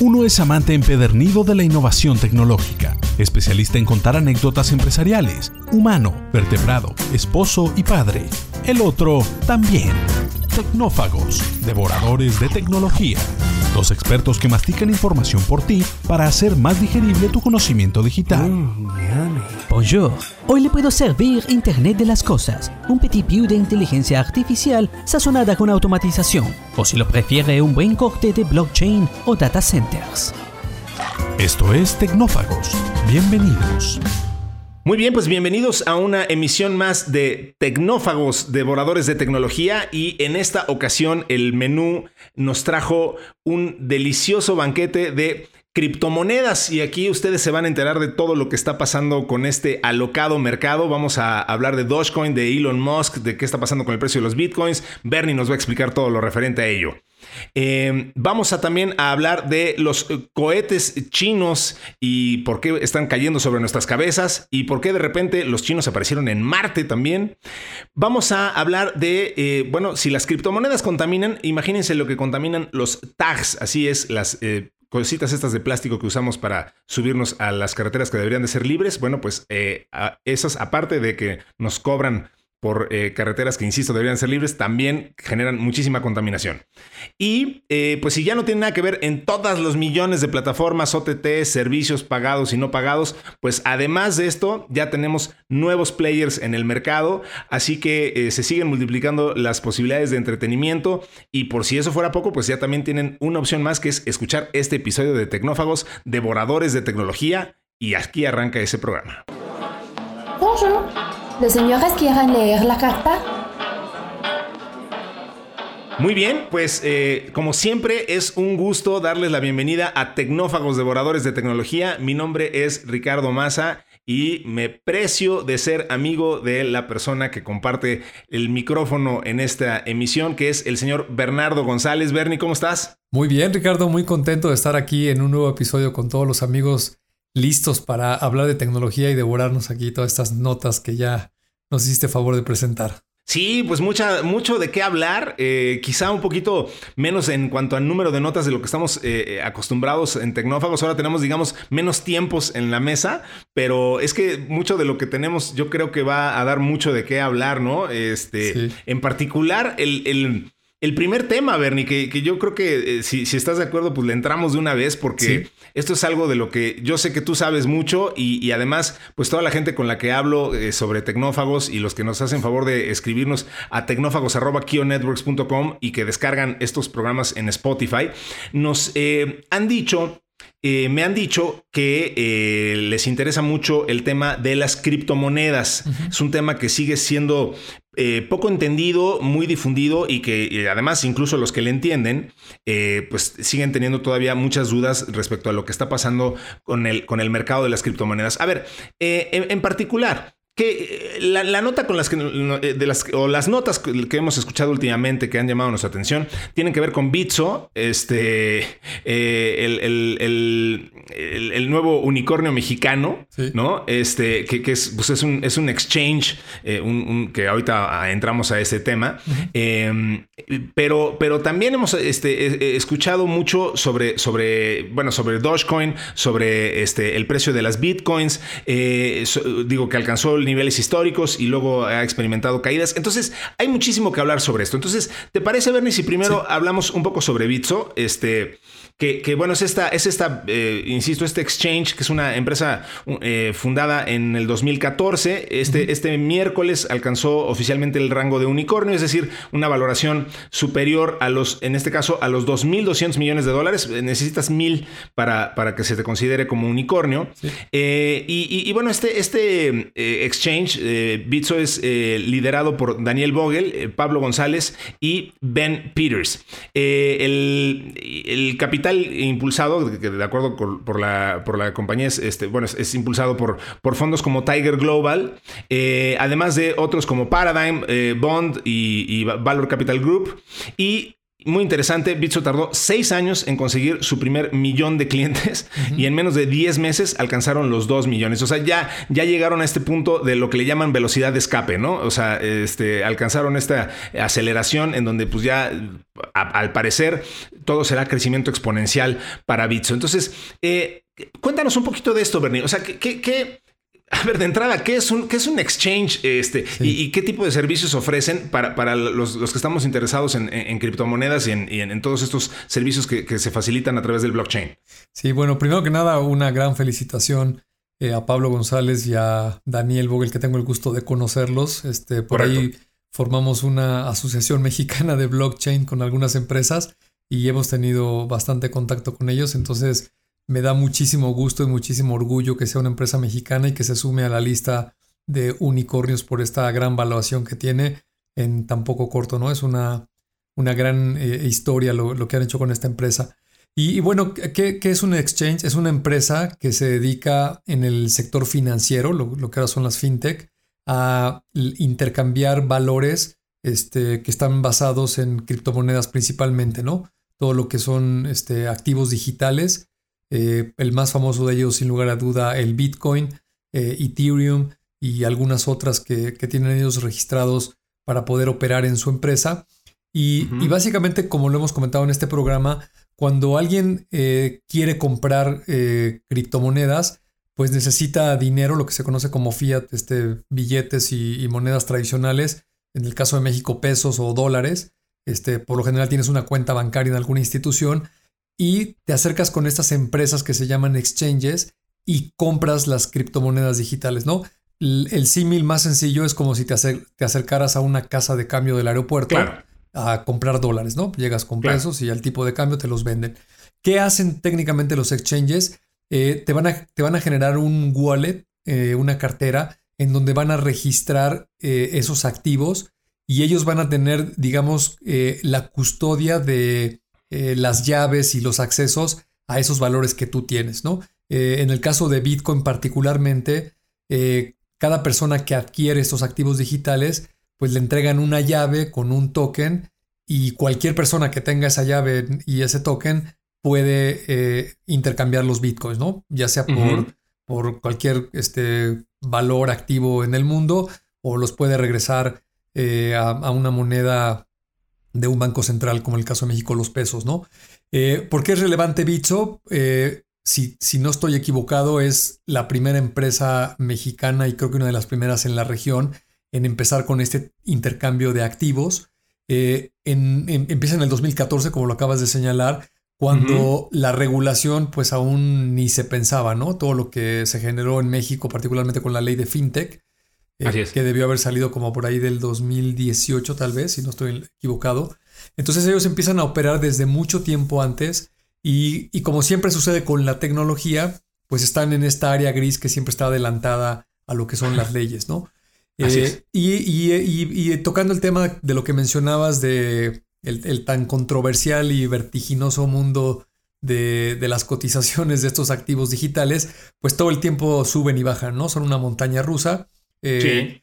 Uno es amante empedernido de la innovación tecnológica, especialista en contar anécdotas empresariales, humano, vertebrado, esposo y padre. El otro también. Tecnófagos, devoradores de tecnología. Dos expertos que mastican información por ti para hacer más digerible tu conocimiento digital. Bonjour. Hoy le puedo servir Internet de las Cosas, un petit piu de inteligencia artificial sazonada con automatización, o si lo prefiere, un buen corte de blockchain o data centers. Esto es Tecnófagos. Bienvenidos. Muy bien, pues bienvenidos a una emisión más de Tecnófagos, devoradores de tecnología. Y en esta ocasión el menú nos trajo un delicioso banquete de criptomonedas. Y aquí ustedes se van a enterar de todo lo que está pasando con este alocado mercado. Vamos a hablar de Dogecoin, de Elon Musk, de qué está pasando con el precio de los bitcoins. Bernie nos va a explicar todo lo referente a ello. Eh, vamos a también a hablar de los eh, cohetes chinos y por qué están cayendo sobre nuestras cabezas y por qué de repente los chinos aparecieron en Marte también. Vamos a hablar de, eh, bueno, si las criptomonedas contaminan, imagínense lo que contaminan los tags, así es, las cositas estas de plástico que usamos para subirnos a las carreteras que deberían de ser libres, bueno, pues esas, aparte de que nos cobran por eh, carreteras que, insisto, deberían ser libres, también generan muchísima contaminación. Y eh, pues si ya no tiene nada que ver en todas los millones de plataformas, OTT, servicios pagados y no pagados, pues además de esto ya tenemos nuevos players en el mercado, así que eh, se siguen multiplicando las posibilidades de entretenimiento y por si eso fuera poco, pues ya también tienen una opción más que es escuchar este episodio de Tecnófagos, Devoradores de Tecnología, y aquí arranca ese programa. ¿Los señores quieren leer la carta? Muy bien, pues eh, como siempre es un gusto darles la bienvenida a Tecnófagos Devoradores de Tecnología. Mi nombre es Ricardo Maza y me precio de ser amigo de la persona que comparte el micrófono en esta emisión, que es el señor Bernardo González. Bernie, ¿cómo estás? Muy bien, Ricardo, muy contento de estar aquí en un nuevo episodio con todos los amigos listos para hablar de tecnología y devorarnos aquí todas estas notas que ya nos hiciste favor de presentar. Sí, pues mucha, mucho de qué hablar, eh, quizá un poquito menos en cuanto al número de notas de lo que estamos eh, eh, acostumbrados en Tecnófagos. Ahora tenemos, digamos, menos tiempos en la mesa, pero es que mucho de lo que tenemos yo creo que va a dar mucho de qué hablar, ¿no? Este, En particular, el, el el primer tema, Bernie, que, que yo creo que si, si, estás de acuerdo, pues le entramos de una vez porque esto es algo de lo que yo sé que tú sabes mucho y, además, pues toda la gente con la que hablo eh, sobre tecnófagos y los que nos hacen favor de escribirnos a tecnófagos.kionetworks.com y que descargan estos programas en Spotify, nos eh, han dicho eh, me han dicho que les interesa mucho el tema de las criptomonedas. Es un tema que sigue siendo eh, poco entendido, muy difundido y que además incluso los que le entienden, eh, pues siguen teniendo todavía muchas dudas respecto a lo que está pasando con el, con el mercado de las criptomonedas. A ver, eh, en particular, que eh, la, nota con las que eh, de las o las notas que hemos escuchado últimamente que han llamado nuestra atención tienen que ver con Bitso, este eh, el, nuevo unicornio mexicano, ¿no? Este que, es, pues es, un, es un exchange, que ahorita entramos a ese tema, em, pero, pero también hemos este, escuchado mucho sobre, sobre, bueno, sobre Dogecoin, sobre este, el precio de las bitcoins, digo que alcanzó el niveles históricos y luego ha experimentado caídas. Entonces, hay muchísimo que hablar sobre esto. Entonces, ¿te parece, Bernie, si primero hablamos un poco sobre Bitso? Este, que, bueno, es esta, es esta eh, insisto, este exchange, que es una empresa eh, fundada en el 2014. Este, este miércoles alcanzó oficialmente el rango de unicornio, es decir, una valoración superior a los, en este caso, a los 2.200 millones de dólares. Necesitas mil para, para que se te considere como unicornio. Eh, y, bueno, este, este exchange, Bitso, es liderado por Daniel Vogel, Pablo González y Ben Peters. el, capital impulsado, de acuerdo por la, por la compañía, es, este, impulsado por, fondos como Tiger Global, eh, además de otros como Paradigm, eh, Bond y, Valor Capital Group. Y muy interesante, Bitso tardó seis años en conseguir su primer millón de clientes y en menos de 10 meses alcanzaron los 2 millones. O sea, ya, ya llegaron a este punto de lo que le llaman velocidad de escape, ¿no? O sea, este, alcanzaron esta aceleración en donde pues ya al parecer todo será crecimiento exponencial para Bitso. Entonces, eh, cuéntanos un poquito de esto, Bernie. O sea, ¿qué, qué, a ver, de entrada, ¿qué es un, qué es un exchange este, y, qué tipo de servicios ofrecen para, para los, que estamos interesados en, criptomonedas y, en, todos estos servicios que, se facilitan a través del blockchain? Sí, bueno, primero que nada, una gran felicitación eh, a Pablo González y a Daniel Vogel, que tengo el gusto de conocerlos. Este, por ahí formamos una asociación mexicana de blockchain con algunas empresas y hemos tenido bastante contacto con ellos. Entonces, me da muchísimo gusto y muchísimo orgullo que sea una empresa mexicana y que se sume a la lista de unicornios por esta gran valuación que tiene en tan poco corto, ¿no? Es una, una gran eh, historia lo, que han hecho con esta empresa. Y, bueno, ¿qué, es un exchange? Es una empresa que se dedica en el sector financiero, lo, que ahora son las fintech, a intercambiar valores este, que están basados en criptomonedas principalmente, ¿no? Todo lo que son este, activos digitales eh, el más famoso de ellos, sin lugar a duda, el Bitcoin, eh, Ethereum y algunas otras que, tienen ellos registrados para poder operar en su empresa. Y, básicamente, como lo hemos comentado en este programa, cuando alguien eh, quiere comprar criptomonedas, pues necesita dinero, lo que se conoce como fiat, este, billetes y, monedas tradicionales, en el caso de México pesos o dólares. Este, por lo general tienes una cuenta bancaria en alguna institución y te acercas con estas empresas que se llaman exchanges y compras las criptomonedas digitales, ¿no? El, símil más sencillo es como si te, te, acercaras a una casa de cambio del aeropuerto a comprar dólares, ¿no? Llegas con pesos y al tipo de cambio te los venden. ¿Qué hacen técnicamente los exchanges? Eh, te, van a, te, van a, generar un wallet, eh, una cartera, en donde van a registrar eh, esos activos y ellos van a tener, digamos, la custodia de, eh, las llaves y los accesos a esos valores que tú tienes, ¿no? Eh, en el caso de Bitcoin particularmente, eh, cada persona que adquiere estos activos digitales, pues le entregan una llave con un token y cualquier persona que tenga esa llave y ese token puede intercambiar los bitcoins, ¿no? Ya sea por, por cualquier este, valor activo en el mundo o los puede regresar a, una moneda de un banco central, como el caso de México, los pesos, ¿no? Eh, ¿Por qué es relevante Bitso? Eh, si, si, no estoy equivocado, es la primera empresa mexicana y creo que una de las primeras en la región en empezar con este intercambio de activos. Eh, empieza en el 2014, como lo acabas de señalar, cuando la regulación pues aún ni se pensaba, ¿no? Todo lo que se generó en México, particularmente con la ley de FinTech, eh, que debió haber salido como por ahí del 2018 tal vez, si no estoy equivocado. Entonces ellos empiezan a operar desde mucho tiempo antes y, como siempre sucede con la tecnología, pues están en esta área gris que siempre está adelantada a lo que son las leyes, ¿no? Eh, y, tocando el tema de lo que mencionabas de el, tan controversial y vertiginoso mundo de, de, las cotizaciones de estos activos digitales, pues todo el tiempo suben y bajan, ¿no? Son una montaña rusa. Eh,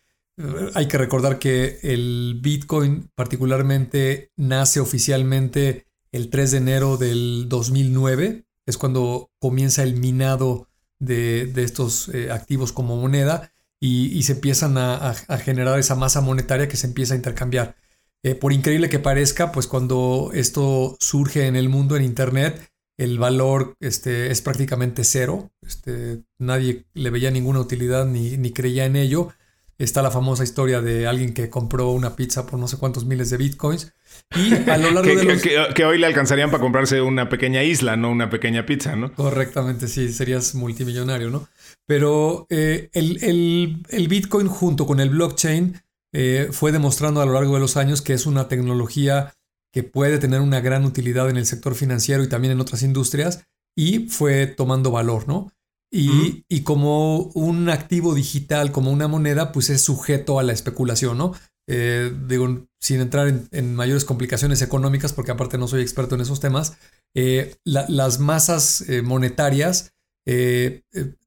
hay que recordar que el Bitcoin particularmente nace oficialmente el 3 de enero del 2009. Es cuando comienza el minado de, estos eh, activos como moneda y, se empiezan a, generar esa masa monetaria que se empieza a intercambiar. Eh, por increíble que parezca, pues cuando esto surge en el mundo, en Internet, el valor este, es prácticamente cero. Este, nadie le veía ninguna utilidad ni, ni, creía en ello. Está la famosa historia de alguien que compró una pizza por no sé cuántos miles de bitcoins. Y a lo largo que, de los... que, hoy le alcanzarían para comprarse una pequeña isla, no una pequeña pizza, ¿no? Correctamente, sí, serías multimillonario, ¿no? Pero eh, el, el, el, bitcoin junto con el blockchain eh, fue demostrando a lo largo de los años que es una tecnología que puede tener una gran utilidad en el sector financiero y también en otras industrias, y fue tomando valor, ¿no? Y, y, como un activo digital, como una moneda, pues es sujeto a la especulación, ¿no? Eh, digo, sin entrar en, mayores complicaciones económicas, porque aparte no soy experto en esos temas, eh, las masas eh, monetarias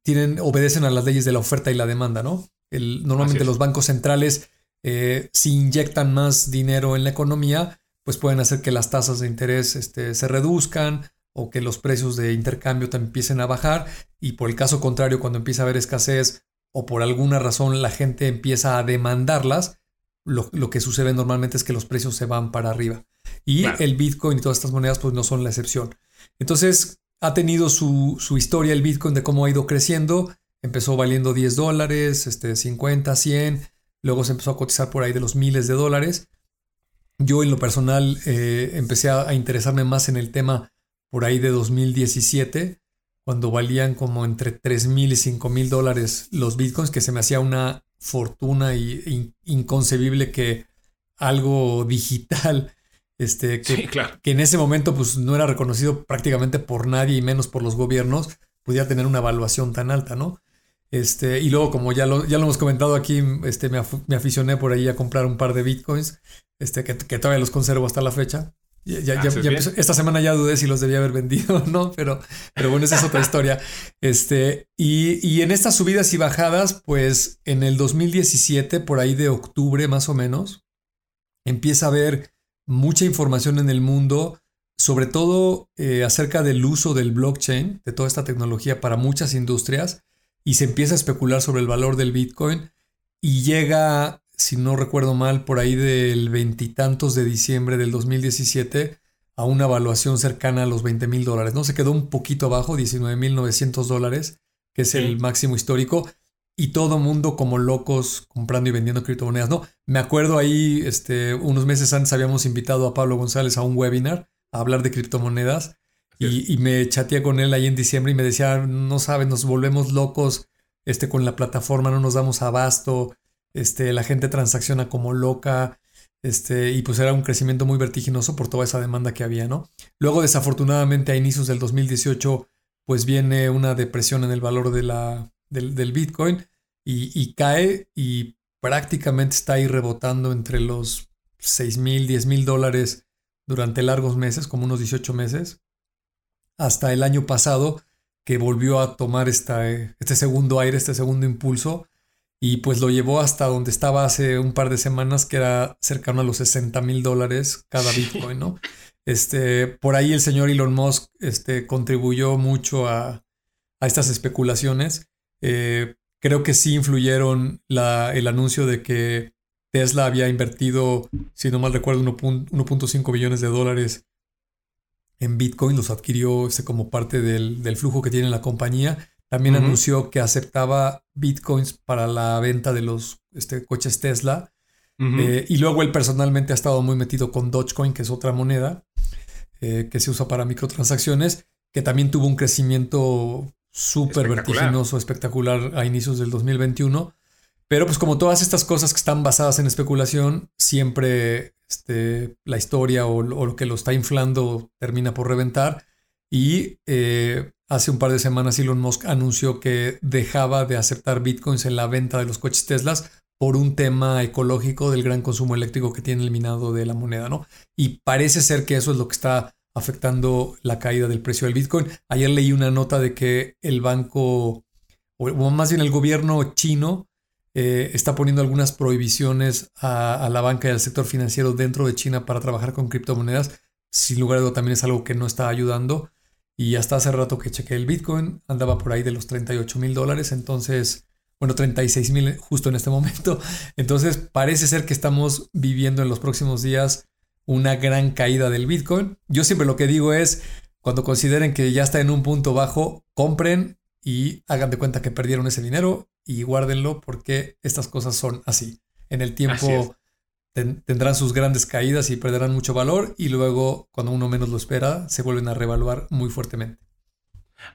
tienen, obedecen a las leyes de la oferta y la demanda, ¿no? El, normalmente los bancos centrales, si inyectan más dinero en la economía, pues pueden hacer que las tasas de interés este, se reduzcan o que los precios de intercambio también empiecen a bajar y por el caso contrario, cuando empieza a haber escasez o por alguna razón la gente empieza a demandarlas, lo, que sucede normalmente es que los precios se van para arriba. Y el Bitcoin y todas estas monedas pues no son la excepción. Entonces ha tenido su, su, historia el Bitcoin de cómo ha ido creciendo. Empezó valiendo 10 dólares, este, 50, 100. Luego se empezó a cotizar por ahí de los miles de dólares. Yo en lo personal eh, empecé a, interesarme más en el tema por ahí de 2017, cuando valían como entre 3 mil y 5 mil dólares los bitcoins, que se me hacía una fortuna y, inconcebible que algo digital, este, que, que, en ese momento pues no era reconocido prácticamente por nadie y menos por los gobiernos, pudiera tener una evaluación tan alta, ¿no? Este, y luego, como ya lo, ya lo hemos comentado aquí, este, me, me aficioné por ahí a comprar un par de bitcoins, este, que, que todavía los conservo hasta la fecha. Ya, esta semana ya dudé si los debía haber vendido o no, pero, pero bueno, esa es otra historia. Este, y, y, en estas subidas y bajadas, pues en el 2017, por ahí de octubre más o menos, empieza a haber mucha información en el mundo, sobre todo eh, acerca del uso del blockchain, de toda esta tecnología para muchas industrias, y se empieza a especular sobre el valor del Bitcoin y llega si no recuerdo mal, por ahí del veintitantos de diciembre del 2017 a una evaluación cercana a los 20 mil dólares. No se quedó un poquito abajo, 19 mil 900 dólares, que es el máximo histórico. Y todo mundo como locos comprando y vendiendo criptomonedas. No, me acuerdo ahí, este, unos meses antes habíamos invitado a Pablo González a un webinar a hablar de criptomonedas. Y, y, me chateé con él ahí en diciembre y me decía, no sabes, nos volvemos locos este, con la plataforma, no nos damos abasto, este, la gente transacciona como loca, este, y pues era un crecimiento muy vertiginoso por toda esa demanda que había, ¿no? Luego, desafortunadamente, a inicios del 2018, pues viene una depresión en el valor de la, del, Bitcoin y, cae y prácticamente está ahí rebotando entre los 6 mil, 10 mil dólares durante largos meses, como unos 18 meses, hasta el año pasado que volvió a tomar esta, este segundo aire, este segundo impulso y pues lo llevó hasta donde estaba hace un par de semanas, que era cercano a los 60 mil dólares cada Bitcoin, ¿no? Este, por ahí el señor Elon Musk este, contribuyó mucho a, estas especulaciones. Eh, creo que sí influyeron la, el anuncio de que Tesla había invertido, si no mal recuerdo, 1.5 billones de dólares en Bitcoin, los adquirió este, como parte del, del, flujo que tiene la compañía. También anunció que aceptaba bitcoins para la venta de los este, coches Tesla. Eh, y luego él personalmente ha estado muy metido con Dogecoin, que es otra moneda eh, que se usa para microtransacciones, que también tuvo un crecimiento súper vertiginoso, espectacular a inicios del 2021. Pero pues como todas estas cosas que están basadas en especulación, siempre este, la historia o, lo que lo está inflando termina por reventar. Y eh, Hace un par de semanas Elon Musk anunció que dejaba de aceptar bitcoins en la venta de los coches Teslas por un tema ecológico del gran consumo eléctrico que tiene el minado de la moneda, ¿no? Y parece ser que eso es lo que está afectando la caída del precio del Bitcoin. Ayer leí una nota de que el banco, o más bien el gobierno chino, eh, está poniendo algunas prohibiciones a, la banca y al sector financiero dentro de China para trabajar con criptomonedas. Sin lugar a duda también es algo que no está ayudando. Y hasta hace rato que chequé el Bitcoin, andaba por ahí de los 38 mil dólares. Entonces, bueno, 36 mil justo en este momento. Entonces, parece ser que estamos viviendo en los próximos días una gran caída del Bitcoin. Yo siempre lo que digo es, cuando consideren que ya está en un punto bajo, compren y hagan de cuenta que perdieron ese dinero y guárdenlo porque estas cosas son así. En el tiempo tendrán sus grandes caídas y perderán mucho valor y luego, cuando uno menos lo espera, se vuelven a revaluar muy fuertemente.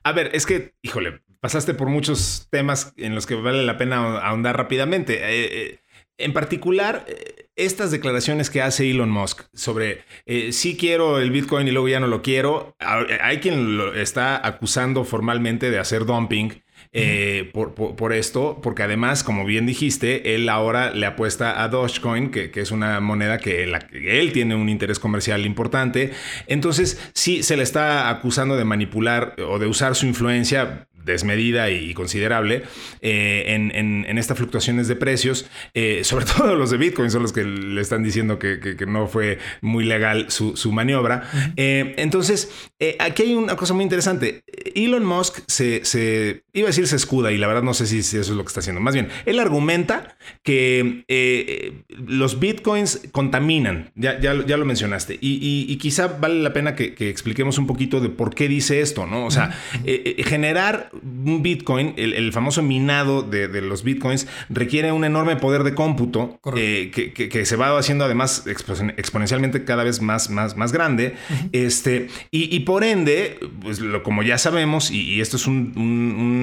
A ver, es que, híjole, pasaste por muchos temas en los que vale la pena ahondar rápidamente. Eh, eh, en particular, eh, estas declaraciones que hace Elon Musk sobre si quiero el Bitcoin y luego ya no lo quiero, hay quien lo está acusando formalmente de hacer dumping eh, por, esto, porque además, como bien dijiste, él ahora le apuesta a Dogecoin, que, es una moneda que, él tiene un interés comercial importante. Entonces, sí, se le está acusando de manipular o de usar su influencia desmedida y considerable eh, en, estas fluctuaciones de precios, eh, sobre todo los de Bitcoin son los que le están diciendo que, no fue muy legal su, maniobra. entonces, aquí hay una cosa muy interesante. Elon Musk se, iba a decir se escuda y la verdad no sé si, eso es lo que está haciendo. Más bien, él argumenta que los Bitcoins contaminan, ya, ya, lo mencionaste, y, quizá vale la pena que, que expliquemos un poquito de por qué dice esto, ¿no? O sea, eh, eh, generar un Bitcoin, el, famoso minado de, los Bitcoins, requiere un enorme poder de cómputo eh, que, se va haciendo además exponencialmente cada vez más, más, más grande. este, y, por ende, pues lo, como ya sabemos, y, esto es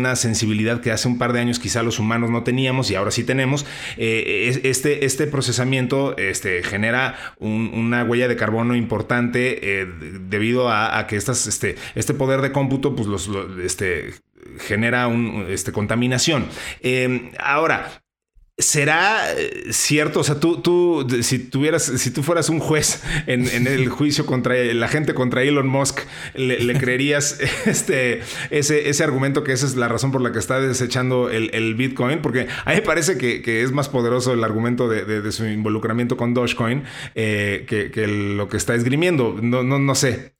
una sensibilidad que hace un par de años quizá los humanos no teníamos y ahora sí tenemos, este, este procesamiento este, genera una huella de carbono importante debido a, que estas este, este poder de cómputo, pues los, este, genera un, este, contaminación. Em, ahora, ¿Será eh, cierto? O sea, tú, tú si tuvieras, si tú fueras un juez en, el juicio contra la gente contra Elon Musk, ¿le, creerías este, ese, ese, argumento que esa es la razón por la que está desechando el, Bitcoin? Porque a mí me parece que, es más poderoso el argumento de, su involucramiento con Dogecoin eh, que, lo que está esgrimiendo. No, no, no sé.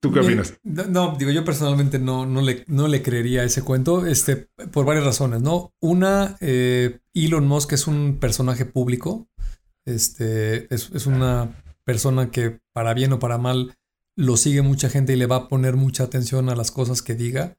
¿Tú qué opinas? No, digo, yo personalmente no, no, le, no le creería ese cuento este, por varias razones, ¿no? Una, eh, Elon Musk es un personaje público, este, es, una persona que para bien o para mal lo sigue mucha gente y le va a poner mucha atención a las cosas que diga.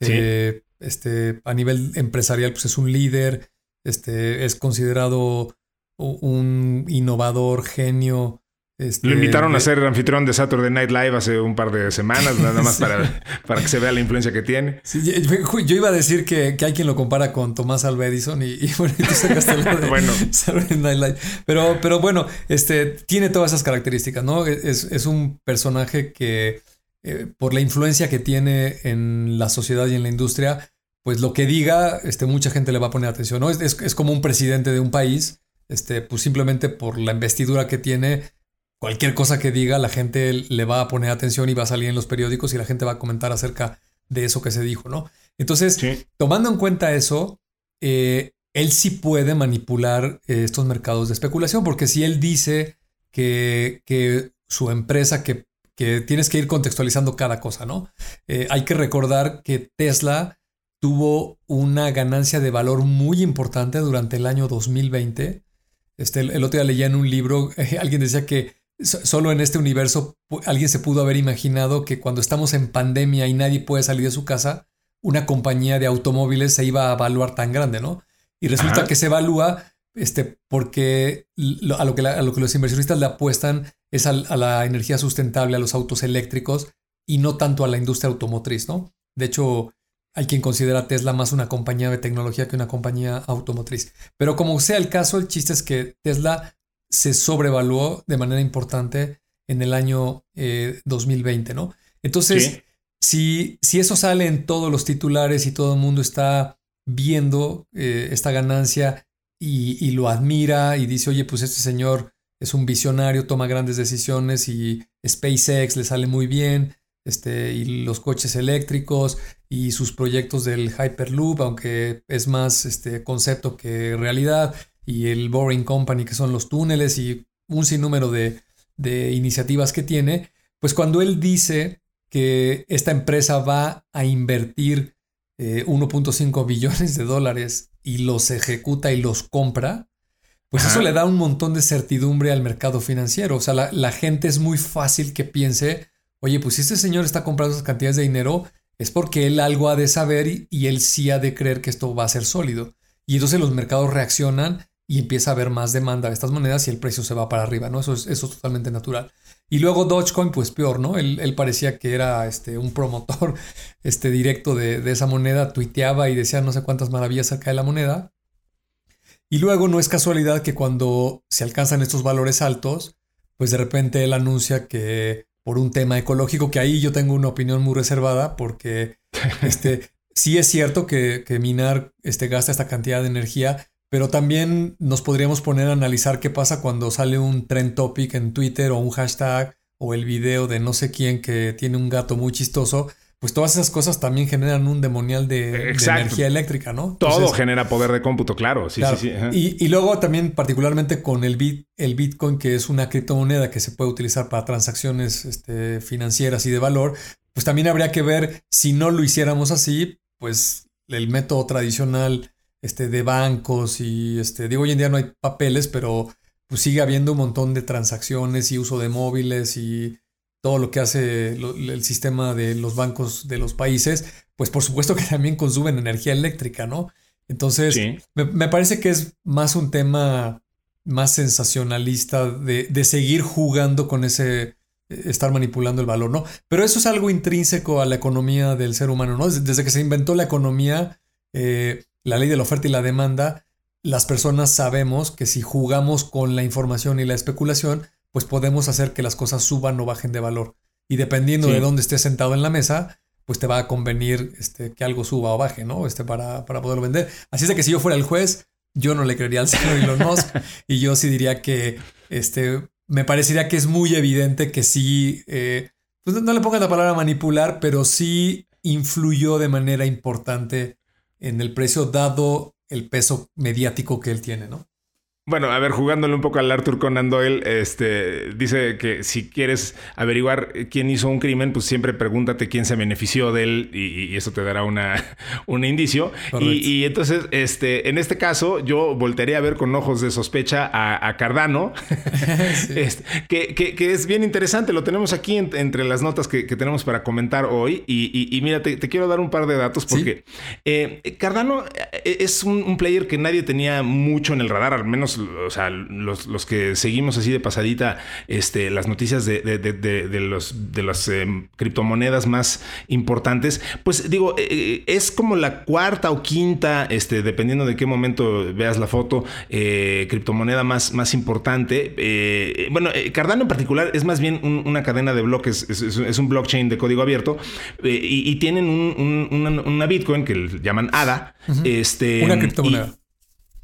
Eh, este, a nivel empresarial, pues es un líder, este, es considerado un innovador, genio, este, Lo invitaron a ser anfitrión de Saturday Night Live hace un par de semanas, nada más para, para, que se vea la influencia que tiene. yo, iba a decir que, hay quien lo compara con Tomás Alva Edison y, bueno, tú sacaste de bueno. Saturday Night Live. Pero, pero bueno, este, tiene todas esas características, ¿no? Es, un personaje que, eh, por la influencia que tiene en la sociedad y en la industria, pues lo que diga, este, mucha gente le va a poner atención, ¿no? Es, es como un presidente de un país, este, pues simplemente por la investidura que tiene cualquier cosa que diga, la gente le va a poner atención y va a salir en los periódicos y la gente va a comentar acerca de eso que se dijo, ¿no? Entonces, tomando en cuenta eso, eh, él sí puede manipular eh, estos mercados de especulación, porque si él dice que, que su empresa, que, que, tienes que ir contextualizando cada cosa, ¿no? Eh, hay que recordar que Tesla tuvo una ganancia de valor muy importante durante el año 2020. Este, el, otro día leía en un libro, alguien decía que Solo en este universo alguien se pudo haber imaginado que cuando estamos en pandemia y nadie puede salir de su casa, una compañía de automóviles se iba a evaluar tan grande, ¿no? Y resulta que se evalúa este, porque a, lo que lo que los inversionistas le apuestan es a, la energía sustentable, a los autos eléctricos y no tanto a la industria automotriz, ¿no? De hecho, hay quien considera a Tesla más una compañía de tecnología que una compañía automotriz. Pero como sea el caso, el chiste es que Tesla se sobrevaluó de manera importante en el año 2020, eh, ¿no? Entonces, si, si, eso sale en todos los titulares y todo el mundo está viendo eh, esta ganancia y, lo admira y dice, oye, pues este señor es un visionario, toma grandes decisiones y SpaceX le sale muy bien, este, y los coches eléctricos y sus proyectos del Hyperloop, aunque es más este, concepto que realidad, y el Boring Company, que son los túneles y un sinnúmero de, iniciativas que tiene, pues cuando él dice que esta empresa va a invertir 1.5 eh, billones de dólares y los ejecuta y los compra, pues eso le da un montón de certidumbre al mercado financiero. O sea, la, gente es muy fácil que piense, oye, pues si este señor está comprando esas cantidades de dinero, es porque él algo ha de saber y, y él sí ha de creer que esto va a ser sólido. Y entonces los mercados reaccionan y empieza a haber más demanda de estas monedas y el precio se va para arriba, ¿no? Eso es, eso totalmente natural. Y luego Dogecoin, pues peor, ¿no? Él, parecía que era este, un promotor este, directo de, esa moneda, tuiteaba y decía no sé cuántas maravillas acerca de la moneda. Y luego no es casualidad que cuando se alcanzan estos valores altos, pues de repente él anuncia que por un tema ecológico, que ahí yo tengo una opinión muy reservada, porque este, sí es cierto que, que minar este, gasta esta cantidad de energía, pero también nos podríamos poner a analizar qué pasa cuando sale un trend topic en Twitter o un hashtag o el video de no sé quién que tiene un gato muy chistoso, pues todas esas cosas también generan un demonial de, energía eléctrica, ¿no? Todo genera poder de cómputo, claro. Sí, sí, sí. Y, luego también particularmente con el, bit, el Bitcoin, que es una criptomoneda que se puede utilizar para transacciones este, financieras y de valor, pues también habría que ver si no lo hiciéramos así, pues el método tradicional este, de bancos y, este, digo, hoy en día no hay papeles, pero pues sigue habiendo un montón de transacciones y uso de móviles y todo lo que hace el sistema de los bancos de los países, pues por supuesto que también consumen energía eléctrica, ¿no? Entonces, me, parece que es más un tema más sensacionalista de, de, seguir jugando con ese, estar manipulando el valor, ¿no? Pero eso es algo intrínseco a la economía del ser humano, ¿no? Desde, que se inventó la economía, eh, la ley de la oferta y la demanda, las personas sabemos que si jugamos con la información y la especulación, pues podemos hacer que las cosas suban o bajen de valor. Y dependiendo de dónde estés sentado en la mesa, pues te va a convenir este, que algo suba o baje, ¿no? Este, para, para poderlo vender. Así es de que si yo fuera el juez, yo no le creería al señor Elon Musk y yo sí diría que este, me parecería que es muy evidente que sí, eh, pues no le pongan la palabra manipular, pero sí influyó de manera importante en el precio dado el peso mediático que él tiene, ¿no? Bueno, a ver, jugándole un poco al Arthur Conan Doyle, este, dice que si quieres averiguar quién hizo un crimen, pues siempre pregúntate quién se benefició de él y, eso te dará una, un indicio. Y, entonces, este, en este caso, yo voltearía a ver con ojos de sospecha a, Cardano, este, que, es bien interesante. Lo tenemos aquí entre las notas que, tenemos para comentar hoy. Y, mira, te, quiero dar un par de datos porque eh, Cardano eh, es un player que nadie tenía mucho en el radar, al menos o sea, los, que seguimos así de pasadita este, las noticias de, los, de las em, criptomonedas más importantes, pues digo, eh, eh, es como la cuarta o quinta, este, dependiendo de qué momento veas la foto, eh, criptomoneda más, más importante. bueno, Cardano en particular es más bien una cadena de bloques, es, un blockchain de código abierto y, tienen una, Bitcoin que llaman ADA. este, una criptomoneda.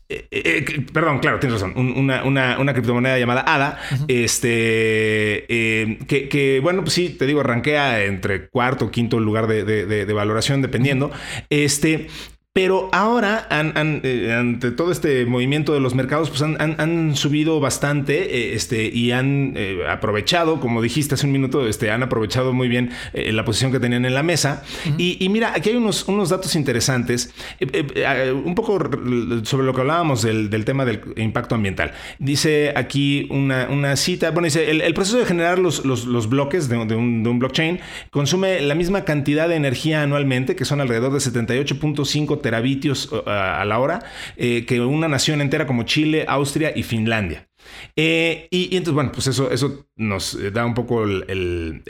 Eh, eh, perdón, claro, tienes razón. una, criptomoneda llamada ADA. Este. que, bueno, pues sí, te digo, arranquea entre cuarto o quinto lugar de, de valoración, dependiendo. Este. Pero ahora, eh, ante todo este movimiento de los mercados, pues han, subido bastante eh, este, y han eh, aprovechado, como dijiste hace un minuto, este, han aprovechado muy bien la posición que tenían en la mesa. y, mira, aquí hay unos, unos datos interesantes, un poco sobre lo que hablábamos del, tema del impacto ambiental. Dice aquí una, cita, bueno, dice, el, proceso de generar los, los, bloques de, un, de un blockchain consume la misma cantidad de energía anualmente, que son alrededor de 78.5 teravitios uh, a la hora eh, que una nación entera como Chile, Austria y Finlandia. Eh, y, entonces, bueno, pues eso, eso nos eh, da un poco el,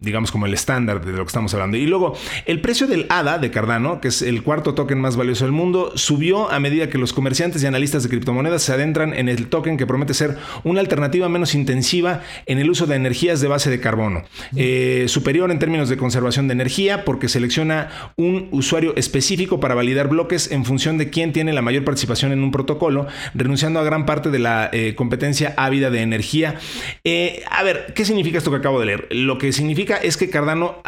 digamos, como el estándar de lo que estamos hablando. Y luego, el precio del ADA de Cardano, que es el cuarto token más valioso del mundo, subió a medida que los comerciantes y analistas de criptomonedas se adentran en el token que promete ser una alternativa menos intensiva en el uso de energías de base de carbono. Eh, superior en términos de conservación de energía, porque selecciona un usuario específico para validar bloques en función de quién tiene la mayor participación en un protocolo, renunciando a gran parte de la eh, competencia ávida de energía. Eh, a ver, ¿qué significa esto que acabo de leer? Lo que significa es que Cardano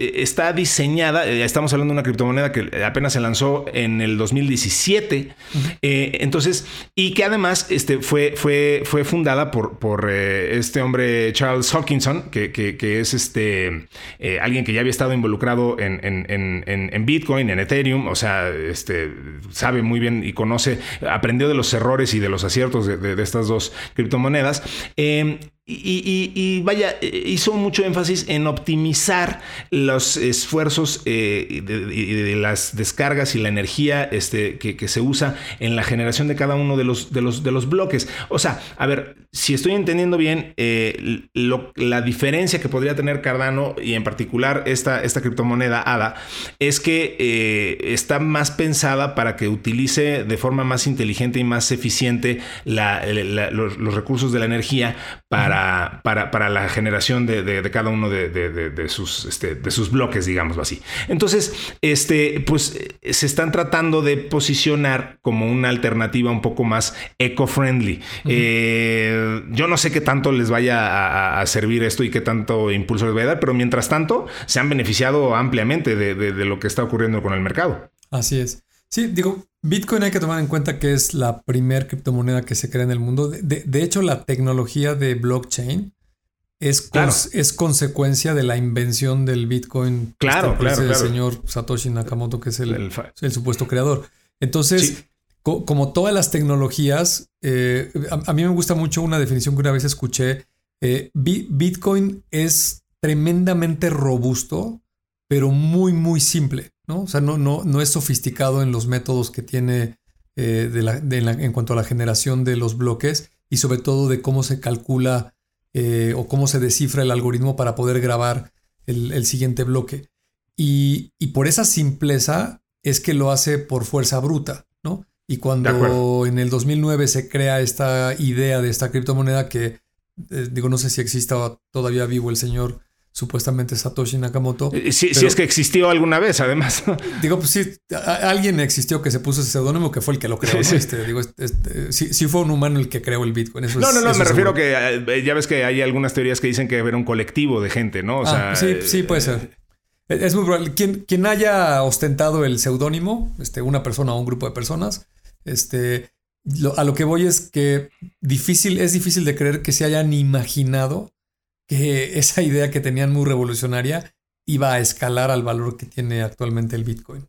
está diseñada, ya estamos hablando de una criptomoneda que apenas se lanzó en el 2017, eh, entonces, y que además este, fue, fue, fue fundada por, por eh, este hombre Charles Hawkinson, que, que, es este, eh, alguien que ya había estado involucrado en, en, Bitcoin, en Ethereum, o sea, este, sabe muy bien y conoce, aprendió de los errores y de los aciertos de, de estas dos criptomonedas. Y, vaya, eh, hizo mucho énfasis en optimizar los esfuerzos eh, de, las descargas y la energía este, que, se usa en la generación de cada uno de los, de los, de los bloques. O sea, a ver, si estoy entendiendo bien, eh, la diferencia que podría tener Cardano y en particular esta, esta criptomoneda ADA es que está más pensada para que utilice de forma más inteligente y más eficiente los, los recursos de la energía para para, para, la generación de, cada uno de, sus, este, de sus bloques, digamos así. Entonces, este, pues se están tratando de posicionar como una alternativa un poco más eco-friendly. Eh, yo no sé qué tanto les vaya a, servir esto y qué tanto impulso les va a dar, pero mientras tanto se han beneficiado ampliamente de, lo que está ocurriendo con el mercado. Así es. Sí, digo, Bitcoin hay que tomar en cuenta que es la primer criptomoneda que se crea en el mundo. De, hecho, la tecnología de blockchain es, es consecuencia de la invención del Bitcoin. Claro, este, claro, El señor Satoshi Nakamoto, que es el, el, supuesto creador. Entonces, como todas las tecnologías, eh, a, mí me gusta mucho una definición que una vez escuché. Eh, Bitcoin es tremendamente robusto, pero muy, muy simple. ¿No? O sea, no, no, no es sofisticado en los métodos que tiene eh, en cuanto a la generación de los bloques y sobre todo de cómo se calcula eh, o cómo se descifra el algoritmo para poder grabar el, siguiente bloque. Y, por esa simpleza es que lo hace por fuerza bruta, ¿no? Y cuando en el 2009 se crea esta idea de esta criptomoneda que, eh, digo, no sé si exista todavía vivo el señor supuestamente Satoshi Nakamoto. Eh, si, es que existió alguna vez, además. Digo, pues sí, alguien existió que se puso ese seudónimo que fue el que lo creó. Este, digo, este, sí, fue un humano el que creó el Bitcoin. no, no, no, me refiero que eh, ya ves que hay algunas teorías que dicen que era un colectivo de gente, ¿no? O ah, sea, sí, sí, puede eh, ser. Es muy probable. Quien, quien haya ostentado el seudónimo, este, una persona o un grupo de personas, este, a lo que voy es que difícil, es difícil de creer que se hayan imaginado que esa idea que tenían muy revolucionaria iba a escalar al valor que tiene actualmente el Bitcoin.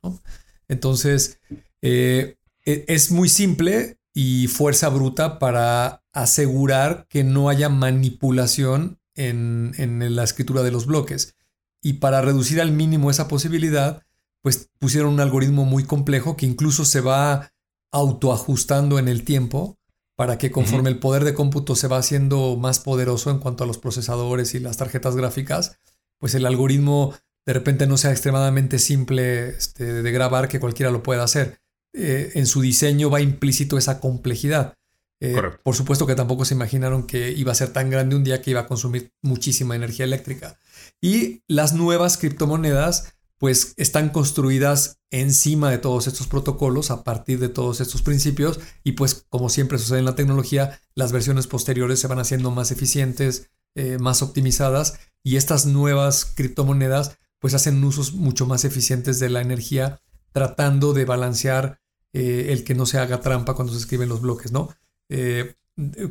Entonces, eh, e, es muy simple y fuerza bruta para asegurar que no haya manipulación en, en, la escritura de los bloques. Y para reducir al mínimo esa posibilidad, pues pusieron un algoritmo muy complejo que incluso se va autoajustando en el tiempo para que conforme el poder de cómputo se va haciendo más poderoso en cuanto a los procesadores y las tarjetas gráficas, pues el algoritmo de repente no sea extremadamente simple este, de grabar que cualquiera lo pueda hacer. Eh, en su diseño va implícito esa complejidad. Eh, por supuesto que tampoco se imaginaron que iba a ser tan grande un día que iba a consumir muchísima energía eléctrica. Y las nuevas criptomonedas pues están construidas encima de todos estos protocolos, a partir de todos estos principios, y pues como siempre sucede en la tecnología, las versiones posteriores se van haciendo más eficientes, eh, más optimizadas, y estas nuevas criptomonedas pues hacen usos mucho más eficientes de la energía, tratando de balancear eh, el que no se haga trampa cuando se escriben los bloques, ¿no? Eh,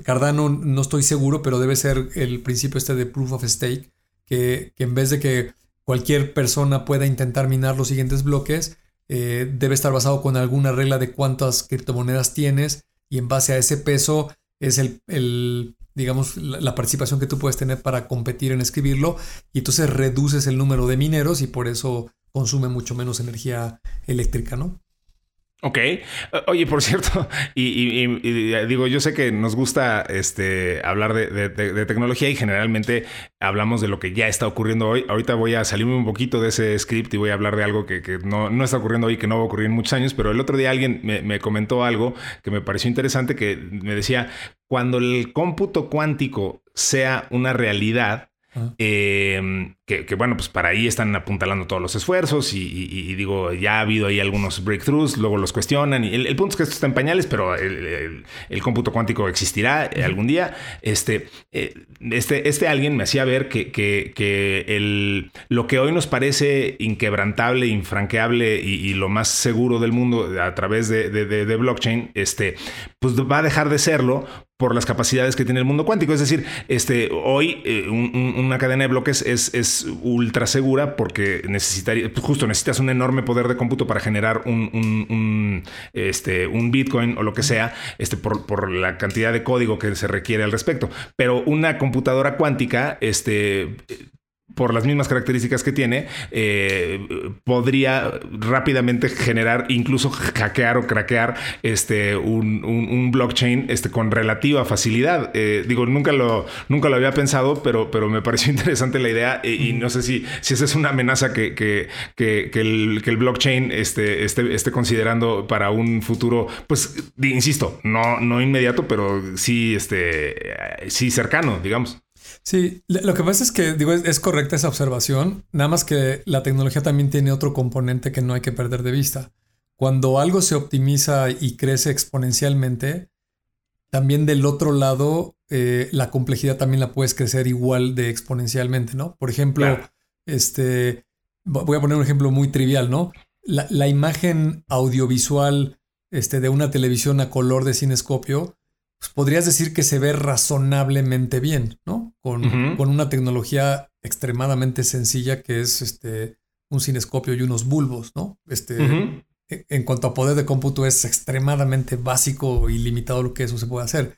Cardano no estoy seguro, pero debe ser el principio este de proof of stake, que, que en vez de que cualquier persona pueda intentar minar los siguientes bloques, eh, debe estar basado con alguna regla de cuántas criptomonedas tienes y en base a ese peso es el, digamos, la, participación que tú puedes tener para competir en escribirlo y entonces reduces el número de mineros y por eso consume mucho menos energía eléctrica, ¿no? Ok. Oye, por cierto, y, digo, yo sé que nos gusta este, hablar de, tecnología y generalmente hablamos de lo que ya está ocurriendo hoy. Ahorita voy a salirme un poquito de ese script y voy a hablar de algo que, no, está ocurriendo hoy, que no va a ocurrir en muchos años, pero el otro día alguien me, me comentó algo que me pareció interesante, que me decía, cuando el cómputo cuántico sea una realidad, Em, que, bueno, pues para ahí están apuntalando todos los esfuerzos y, digo, ya ha habido ahí algunos breakthroughs, luego los cuestionan y el, punto es que esto está en pañales, pero el, cómputo cuántico existirá algún día. Este, eh, este, este alguien me hacía ver que, que, el, lo que hoy nos parece inquebrantable, infranqueable y, lo más seguro del mundo a través de, de blockchain, este, pues va a dejar de serlo por las capacidades que tiene el mundo cuántico. Es decir, este, hoy eh, una cadena de bloques es, es, ultra segura porque necesitaría, pues, justo necesitas un enorme poder de cómputo para generar un, este, un Bitcoin o lo que sea, este, por, por, la cantidad de código que se requiere al respecto. Pero una computadora cuántica, este por las mismas características que tiene, eh, podría rápidamente generar, incluso hackear o craquear este, un, blockchain este, con relativa facilidad. Eh, digo, nunca lo, nunca lo había pensado, pero, pero me pareció interesante la idea eh, y, no sé si, si esa es una amenaza que, que, que, que el, blockchain este, esté, esté, considerando para un futuro, pues, insisto, no, no inmediato, pero sí, este, sí cercano, digamos. Sí, lo que pasa es que, digo, es, correcta esa observación, nada más que la tecnología también tiene otro componente que no hay que perder de vista. Cuando algo se optimiza y crece exponencialmente, también del otro lado, eh, la complejidad también la puedes crecer igual de exponencialmente, ¿no? Por ejemplo, este, voy a poner un ejemplo muy trivial, ¿no? La, la imagen audiovisual este, de una televisión a color de cinescopio pues podrías decir que se ve razonablemente bien, ¿no? Con, una tecnología extremadamente sencilla que es este, un cinescopio y unos bulbos, ¿no? Este, e, En cuanto a poder de cómputo es extremadamente básico y limitado lo que eso se puede hacer.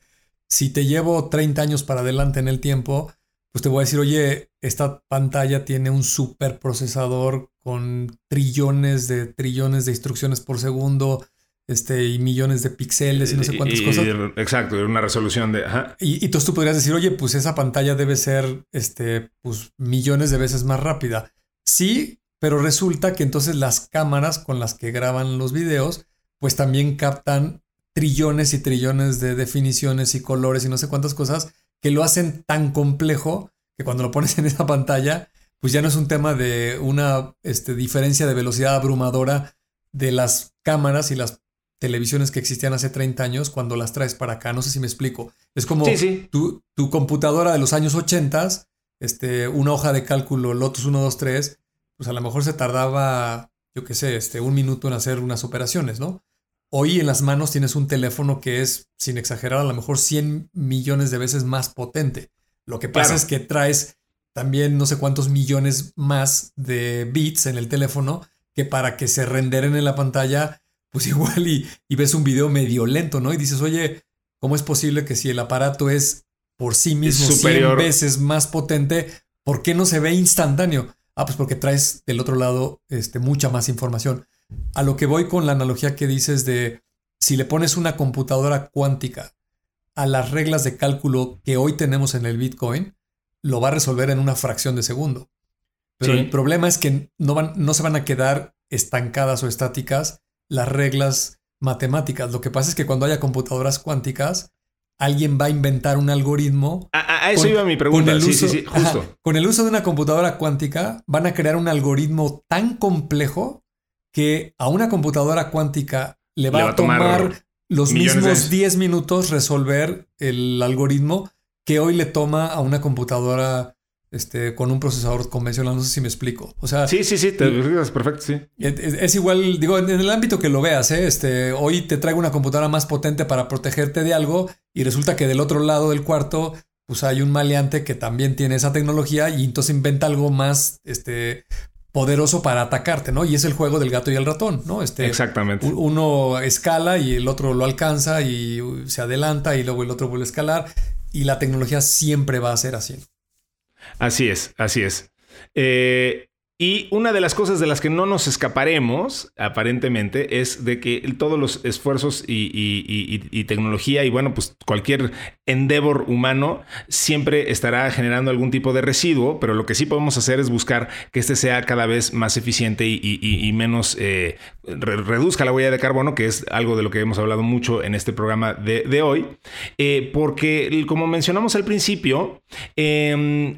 Si te llevo 30 años para adelante en el tiempo, pues te voy a decir, oye, esta pantalla tiene un superprocesador con trillones de trillones de instrucciones por segundo, este, y millones de píxeles y no sé cuántas cosas. Exacto, una resolución de... Y, y, entonces tú podrías decir, oye, pues esa pantalla debe ser este, pues, millones de veces más rápida. Sí, pero resulta que entonces las cámaras con las que graban los videos, pues también captan trillones y trillones de definiciones y colores y no sé cuántas cosas que lo hacen tan complejo que cuando lo pones en esa pantalla, pues ya no es un tema de una este, diferencia de velocidad abrumadora de las cámaras y las televisiones que existían hace 30 años cuando las traes para acá. No sé si me explico. Es como Tu, tu, computadora de los años 80, este, una hoja de cálculo Lotus 123, pues a lo mejor se tardaba, yo qué sé, este, un minuto en hacer unas operaciones, ¿no? Hoy en las manos tienes un teléfono que es, sin exagerar, a lo mejor 100 millones de veces más potente. Lo que pasa es que traes también no sé cuántos millones más de bits en el teléfono que para que se renderen en la pantalla pues igual y, ves un video medio lento, ¿no? Y dices, oye, ¿cómo es posible que si el aparato es por sí mismo 100 veces más potente, ¿por qué no se ve instantáneo? Ah, pues porque traes del otro lado este, mucha más información. A lo que voy con la analogía que dices de si le pones una computadora cuántica a las reglas de cálculo que hoy tenemos en el Bitcoin, lo va a resolver en una fracción de segundo. Pero el problema es que no, van, no se van a quedar estancadas o estáticas las reglas matemáticas. Lo que pasa es que cuando haya computadoras cuánticas, alguien va a inventar un algoritmo. A, eso iba mi pregunta. sí, sí, sí, justo. con el uso de una computadora cuántica, van a crear un algoritmo tan complejo que a una computadora cuántica le va, a tomar, los mismos 10 minutos resolver el algoritmo que hoy le toma a una computadora este, con un procesador convencional. No sé si me explico. O sea. Sí, sí, sí, te explicas perfecto, sí. Es, igual, digo, en el ámbito que lo veas, ¿eh? este, hoy te traigo una computadora más potente para protegerte de algo y resulta que del otro lado del cuarto, pues hay un maleante que también tiene esa tecnología y entonces inventa algo más, este, poderoso para atacarte, ¿no? Y es el juego del gato y el ratón, ¿no? Este, Exactamente. Uno escala y el otro lo alcanza y se adelanta y luego el otro vuelve a escalar y la tecnología siempre va a ser así. Así es, así es. Eh, y una de las cosas de las que no nos escaparemos, aparentemente, es de que todos los esfuerzos y, tecnología y bueno, pues cualquier endeavor humano siempre estará generando algún tipo de residuo, pero lo que sí podemos hacer es buscar que este sea cada vez más eficiente y, menos eh, reduzca la huella de carbono, que es algo de lo que hemos hablado mucho en este programa de, hoy, eh, porque como mencionamos al principio, em,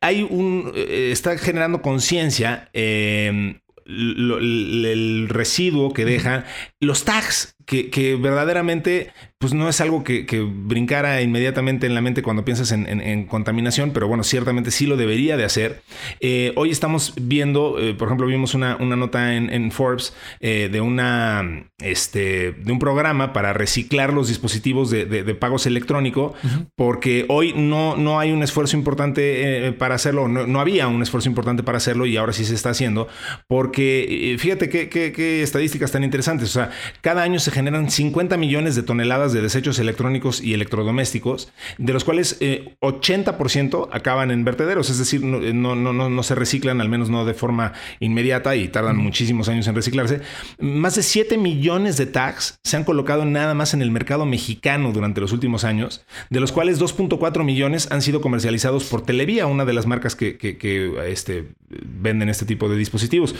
hay un, eh, está generando conciencia em, el residuo que dejan los tags, que, verdaderamente pues no es algo que, brincara inmediatamente en la mente cuando piensas en, contaminación, pero bueno, ciertamente sí lo debería de hacer. Eh, hoy estamos viendo, eh, por ejemplo, vimos una, nota en, Forbes eh, de, una, este, de un programa para reciclar los dispositivos de, pagos electrónico, porque hoy no, no hay un esfuerzo importante para hacerlo, no, había un esfuerzo importante para hacerlo y ahora sí se está haciendo, porque fíjate qué, qué estadísticas tan interesantes, o sea, cada año se generan 50 millones de toneladas de desechos electrónicos y electrodomésticos, de los cuales 80% eh, acaban en vertederos, es decir, no, no, no, no, se reciclan, al menos no de forma inmediata y tardan muchísimos años en reciclarse. Más de 7 millones de tags se han colocado nada más en el mercado mexicano durante los últimos años, de los cuales 2.4 millones han sido comercializados por Televía, una de las marcas que, este, venden este tipo de dispositivos.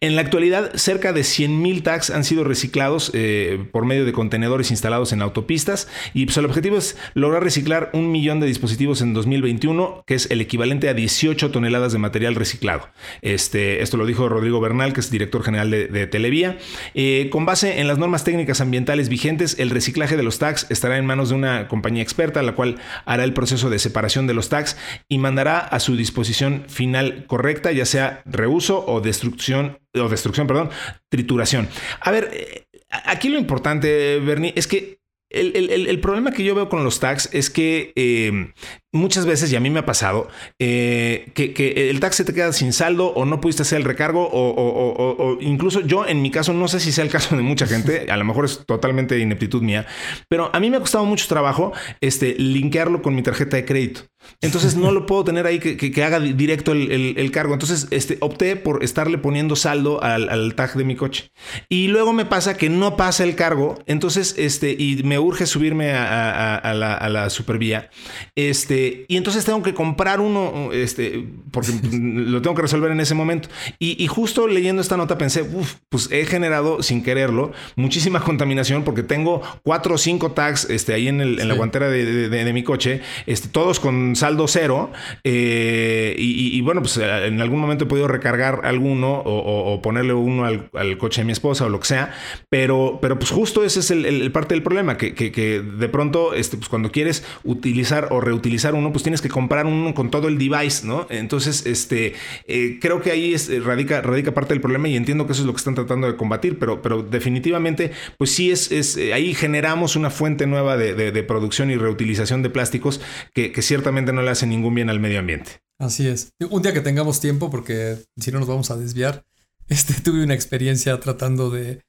En la actualidad, cerca de 100 mil tags han sido reciclados eh, por medio de contenedores instalados en autopistas y pues, el objetivo es lograr reciclar un millón de dispositivos en 2021, que es el equivalente a 18 toneladas de material reciclado. Este, esto lo dijo Rodrigo Bernal, que es director general de, Televía. Eh, con base en las normas técnicas ambientales vigentes, el reciclaje de los tags estará en manos de una compañía experta, la cual hará el proceso de separación de los tags y mandará a su disposición final correcta, ya sea reuso o destrucción, o destrucción, perdón, trituración. A ver, eh, aquí lo importante, Bernie, es que el, problema que yo veo con los tags es que eh, muchas veces, y a mí me ha pasado, eh, que, el taxi te queda sin saldo o no pudiste hacer el recargo o, incluso yo en mi caso, no sé si sea el caso de mucha gente, a lo mejor es totalmente ineptitud mía, pero a mí me ha costado mucho trabajo este, linkearlo con mi tarjeta de crédito. Entonces no lo puedo tener ahí que, haga directo el, cargo. Entonces este, opté por estarle poniendo saldo al, tag de mi coche. Y luego me pasa que no pasa el cargo. Entonces, este, y me urge subirme a, la, a la supervía. Este, y entonces tengo que comprar uno, este, porque lo tengo que resolver en ese momento. Y, justo leyendo esta nota pensé, uff, pues he generado sin quererlo muchísima contaminación porque tengo cuatro o cinco tags este, ahí en, la guantera de, mi coche, este, todos con saldo cero. Eh, y, bueno, pues en algún momento he podido recargar alguno o, ponerle uno al, coche de mi esposa o lo que sea. Pero, pero pues justo ese es el, parte del problema, que, que, de pronto, este, pues cuando quieres utilizar o reutilizar uno, pues tienes que comprar uno con todo el device, ¿no? Entonces, este, eh, creo que ahí es, radica, parte del problema y entiendo que eso es lo que están tratando de combatir, pero, pero definitivamente, pues sí es, es eh, ahí generamos una fuente nueva de, producción y reutilización de plásticos que, ciertamente no le hace ningún bien al medio ambiente. Así es. Un día que tengamos tiempo, porque si no nos vamos a desviar, este, tuve una experiencia tratando de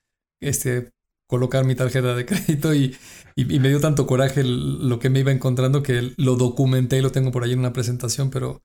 este, colocar mi tarjeta de crédito y, me dio tanto coraje lo que me iba encontrando que lo documenté y lo tengo por ahí en una presentación, pero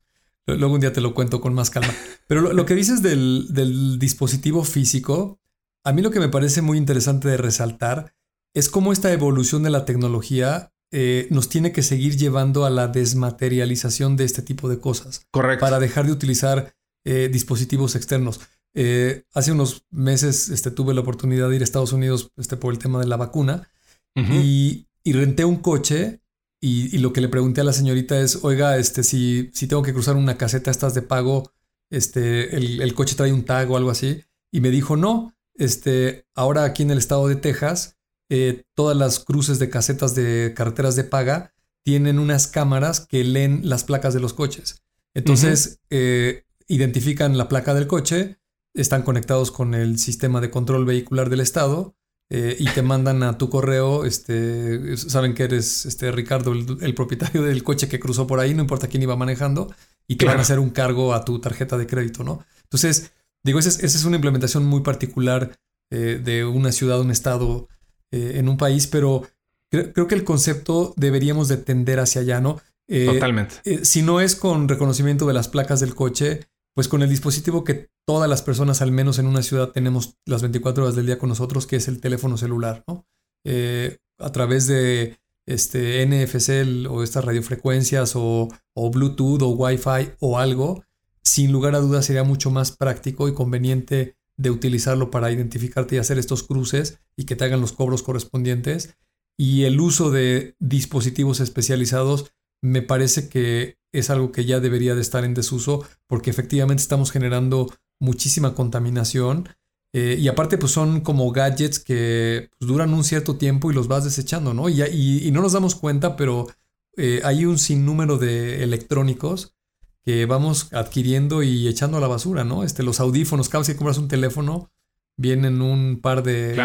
luego un día te lo cuento con más calma. Pero lo, que dices del, dispositivo físico, a mí lo que me parece muy interesante de resaltar es cómo esta evolución de la tecnología eh, nos tiene que seguir llevando a la desmaterialización de este tipo de cosas. Correcto. Para dejar de utilizar eh, dispositivos externos. Eh, hace unos meses este, tuve la oportunidad de ir a Estados Unidos este, por el tema de la vacuna y, renté un coche y, lo que le pregunté a la señorita es, oiga, este, si, si tengo que cruzar una caseta estas de pago, este, el, coche trae un tag o algo así. Y me dijo, no, este, ahora aquí en el estado de Texas, eh, todas las cruces de casetas de carreteras de paga tienen unas cámaras que leen las placas de los coches. Entonces, eh, identifican la placa del coche, están conectados con el sistema de control vehicular del Estado eh, y te mandan a tu correo, este, saben que eres este, Ricardo, el, propietario del coche que cruzó por ahí, no importa quién iba manejando, y te van a hacer un cargo a tu tarjeta de crédito, ¿no? Entonces, digo, esa es, una implementación muy particular eh, de una ciudad, un estado eh, en un país, pero creo, que el concepto deberíamos de tender hacia allá, ¿no? Totalmente. si no es con reconocimiento de las placas del coche, pues con el dispositivo que todas las personas, al menos en una ciudad, tenemos las 24 horas del día con nosotros, que es el teléfono celular, ¿no? Eh, a través de este NFC o estas radiofrecuencias o, o Bluetooth o Wi-Fi o algo, sin lugar a dudas sería mucho más práctico y conveniente de utilizarlo para identificarte y hacer estos cruces y que te hagan los cobros correspondientes. Y el uso de dispositivos especializados me parece que es algo que ya debería de estar en desuso porque efectivamente estamos generando muchísima contaminación eh, y aparte pues son como gadgets que pues, duran un cierto tiempo y los vas desechando, ¿no? Y, y, no nos damos cuenta, pero eh, hay un sinnúmero de electrónicos que vamos adquiriendo y echando a la basura, ¿no? Este, los audífonos, cada vez que compras un teléfono, vienen un par de,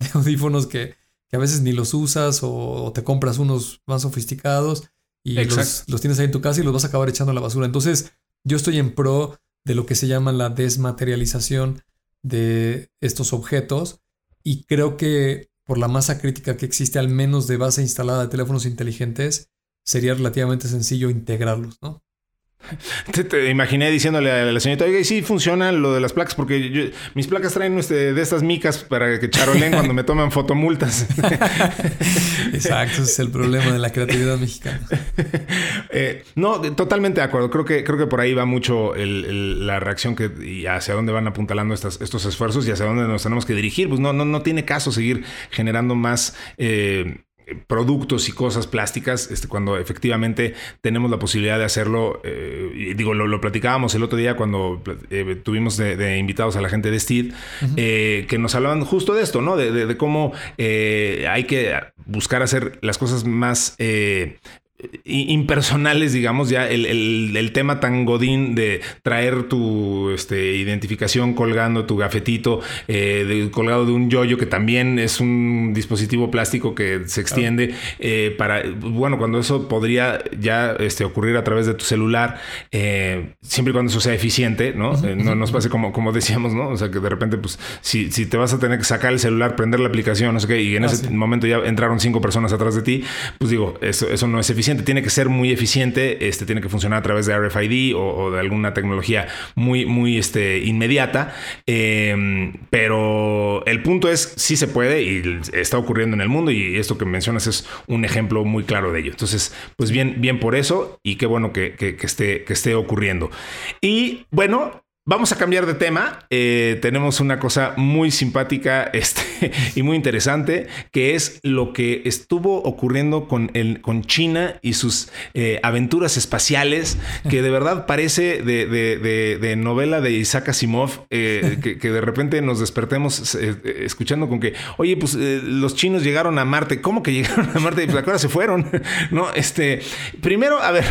audífonos que, que, a veces ni los usas o te compras unos más sofisticados y los, tienes ahí en tu casa y los vas a acabar echando a la basura. Entonces, yo estoy en pro de lo que se llama la desmaterialización de estos objetos y creo que por la masa crítica que existe al menos de base instalada de teléfonos inteligentes, sería relativamente sencillo integrarlos, ¿no? Te, imaginé diciéndole a la señorita, oiga, y sí funciona lo de las placas, porque mis placas traen este, de estas micas para que charolen cuando me toman fotomultas. Exacto, ese es el problema de la creatividad mexicana. Eh, no, totalmente de acuerdo. Creo que, creo que por ahí va mucho la reacción que, y hacia dónde van apuntalando estas, estos esfuerzos y hacia dónde nos tenemos que dirigir. Pues no, no, no tiene caso seguir generando más. Eh, productos y cosas plásticas, este, cuando efectivamente tenemos la posibilidad de hacerlo. Eh, digo, lo, platicábamos el otro día cuando eh, tuvimos de, invitados a la gente de Steed, eh, que nos hablaban justo de esto, ¿no? De, cómo hay que buscar hacer las cosas más impersonales, digamos, ya el, tema tan godín de traer tu este, identificación colgando tu gafetito, eh, colgado de un yoyo, que también es un dispositivo plástico que se extiende, eh, para, bueno, cuando eso podría ya este, ocurrir a través de tu celular, eh, siempre y cuando eso sea eficiente, ¿no? no nos pase como, como decíamos, ¿no? O sea, que de repente, pues, si, si te vas a tener que sacar el celular, prender la aplicación, no sé qué, y en ah, ese momento ya entraron cinco personas atrás de ti, pues digo, eso, eso no es eficiente tiene que ser muy eficiente, este, tiene que funcionar a través de RFID o, de alguna tecnología muy, muy este, inmediata. Em, pero el punto es, sí se puede y está ocurriendo en el mundo y esto que mencionas es un ejemplo muy claro de ello. Entonces, pues bien, bien por eso y qué bueno que, esté, que esté ocurriendo. Y bueno, Vamos a cambiar de tema. Eh, tenemos una cosa muy simpática este, y muy interesante, que es lo que estuvo ocurriendo con, el, con China y sus eh, aventuras espaciales, que de verdad parece de, novela de Isaac Asimov, eh, que, de repente nos despertemos escuchando con que, oye, pues los chinos llegaron a Marte. ¿Cómo que llegaron a Marte? Pues ahora se fueron. no, este, primero, a ver,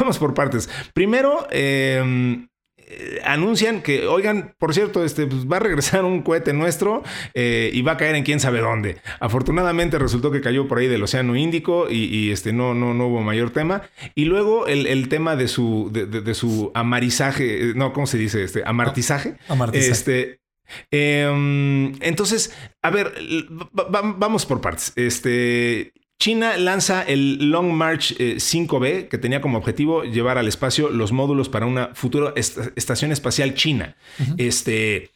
vamos por partes. Primero, em, eh, anuncian que, oigan, por cierto, este, pues, va a regresar un cohete nuestro eh, y va a caer en quién sabe dónde. Afortunadamente resultó que cayó por ahí del Océano Índico y, este, no, no, no hubo mayor tema. Y luego el, tema de su, de, su amarizaje, no, ¿cómo se dice? Este, amartizaje. amartizaje. Este, em, entonces, a ver, vamos por partes. Este, China lanza el Long March 5B, eh, que tenía como objetivo llevar al espacio los módulos para una futura estación espacial china. Este.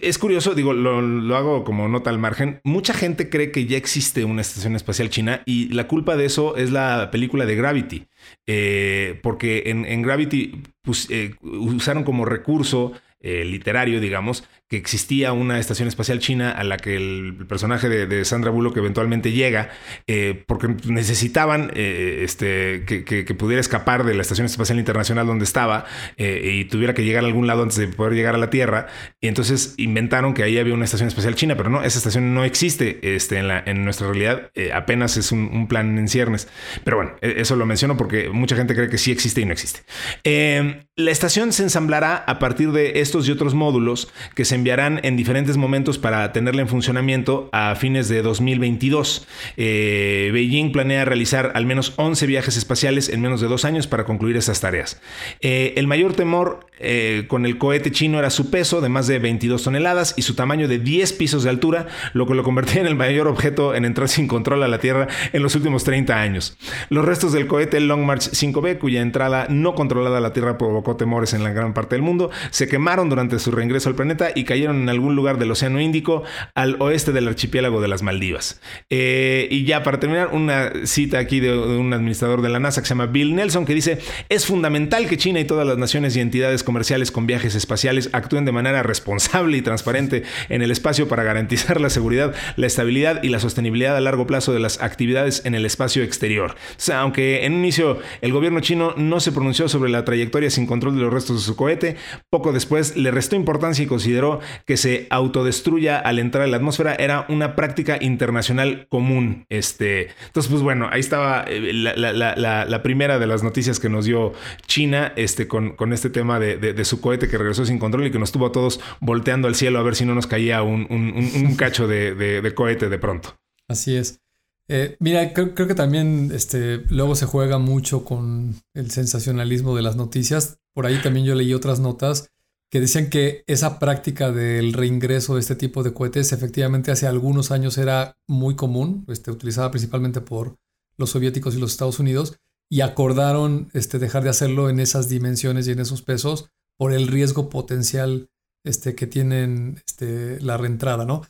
Es curioso, digo, lo, hago como nota al margen. Mucha gente cree que ya existe una estación espacial china y la culpa de eso es la película de Gravity. Eh, porque en, Gravity pues, eh, usaron como recurso literario, digamos, que existía una estación espacial china a la que el personaje de, Sandra Bullock eventualmente llega, eh, porque necesitaban eh, este, que, pudiera escapar de la Estación Espacial Internacional donde estaba eh, y tuviera que llegar a algún lado antes de poder llegar a la Tierra. Y entonces inventaron que ahí había una estación espacial china, pero no, esa estación no existe este, en, la, en nuestra realidad, apenas es un, plan en ciernes. Pero bueno, e, eso lo menciono porque mucha gente cree que sí existe y no existe. la estación se ensamblará a partir de estos y otros módulos que se enviarán en diferentes momentos para tenerla en funcionamiento a fines de 2022. Eh, Beijing planea realizar al menos 11 viajes espaciales en menos de dos años para concluir esas tareas. Eh, el mayor temor eh, con el cohete chino era su peso de más de 22 toneladas y su tamaño de 10 pisos de altura, lo que lo convertía en el mayor objeto en entrar sin control a la Tierra en los últimos 30 años. Los restos del cohete Long March 5B, cuya entrada no controlada a la Tierra provocó temores en la gran parte del mundo, se quemaron durante su reingreso al planeta y cayeron en algún lugar del Océano Índico al oeste del archipiélago de las Maldivas. Eh, y ya para terminar, una cita aquí de, un administrador de la NASA que se llama Bill Nelson que dice, es fundamental que China y todas las naciones y entidades comerciales con viajes espaciales actúen de manera responsable y transparente en el espacio para garantizar la seguridad, la estabilidad y la sostenibilidad a largo plazo de las actividades en el espacio exterior. Aunque en un inicio el gobierno chino no se pronunció sobre la trayectoria sin control de los restos de su cohete, poco después le restó importancia y consideró que se autodestruya al entrar en la atmósfera era una práctica internacional común. Este, entonces, pues bueno, ahí estaba eh, la, primera de las noticias que nos dio China este, con, con este tema de, su cohete que regresó sin control y que nos tuvo a todos volteando al cielo a ver si no nos caía un, cacho de, cohete de pronto. Así es. Eh, mira, creo, que también este, luego se juega mucho con el sensacionalismo de las noticias. Por ahí también yo leí otras notas que decían que esa práctica del reingreso de este tipo de cohetes efectivamente hace algunos años era muy común, este, utilizada principalmente por los soviéticos y los Estados Unidos, y acordaron este, dejar de hacerlo en esas dimensiones y en esos pesos por el riesgo potencial este, que tienen este, la reentrada, ¿no?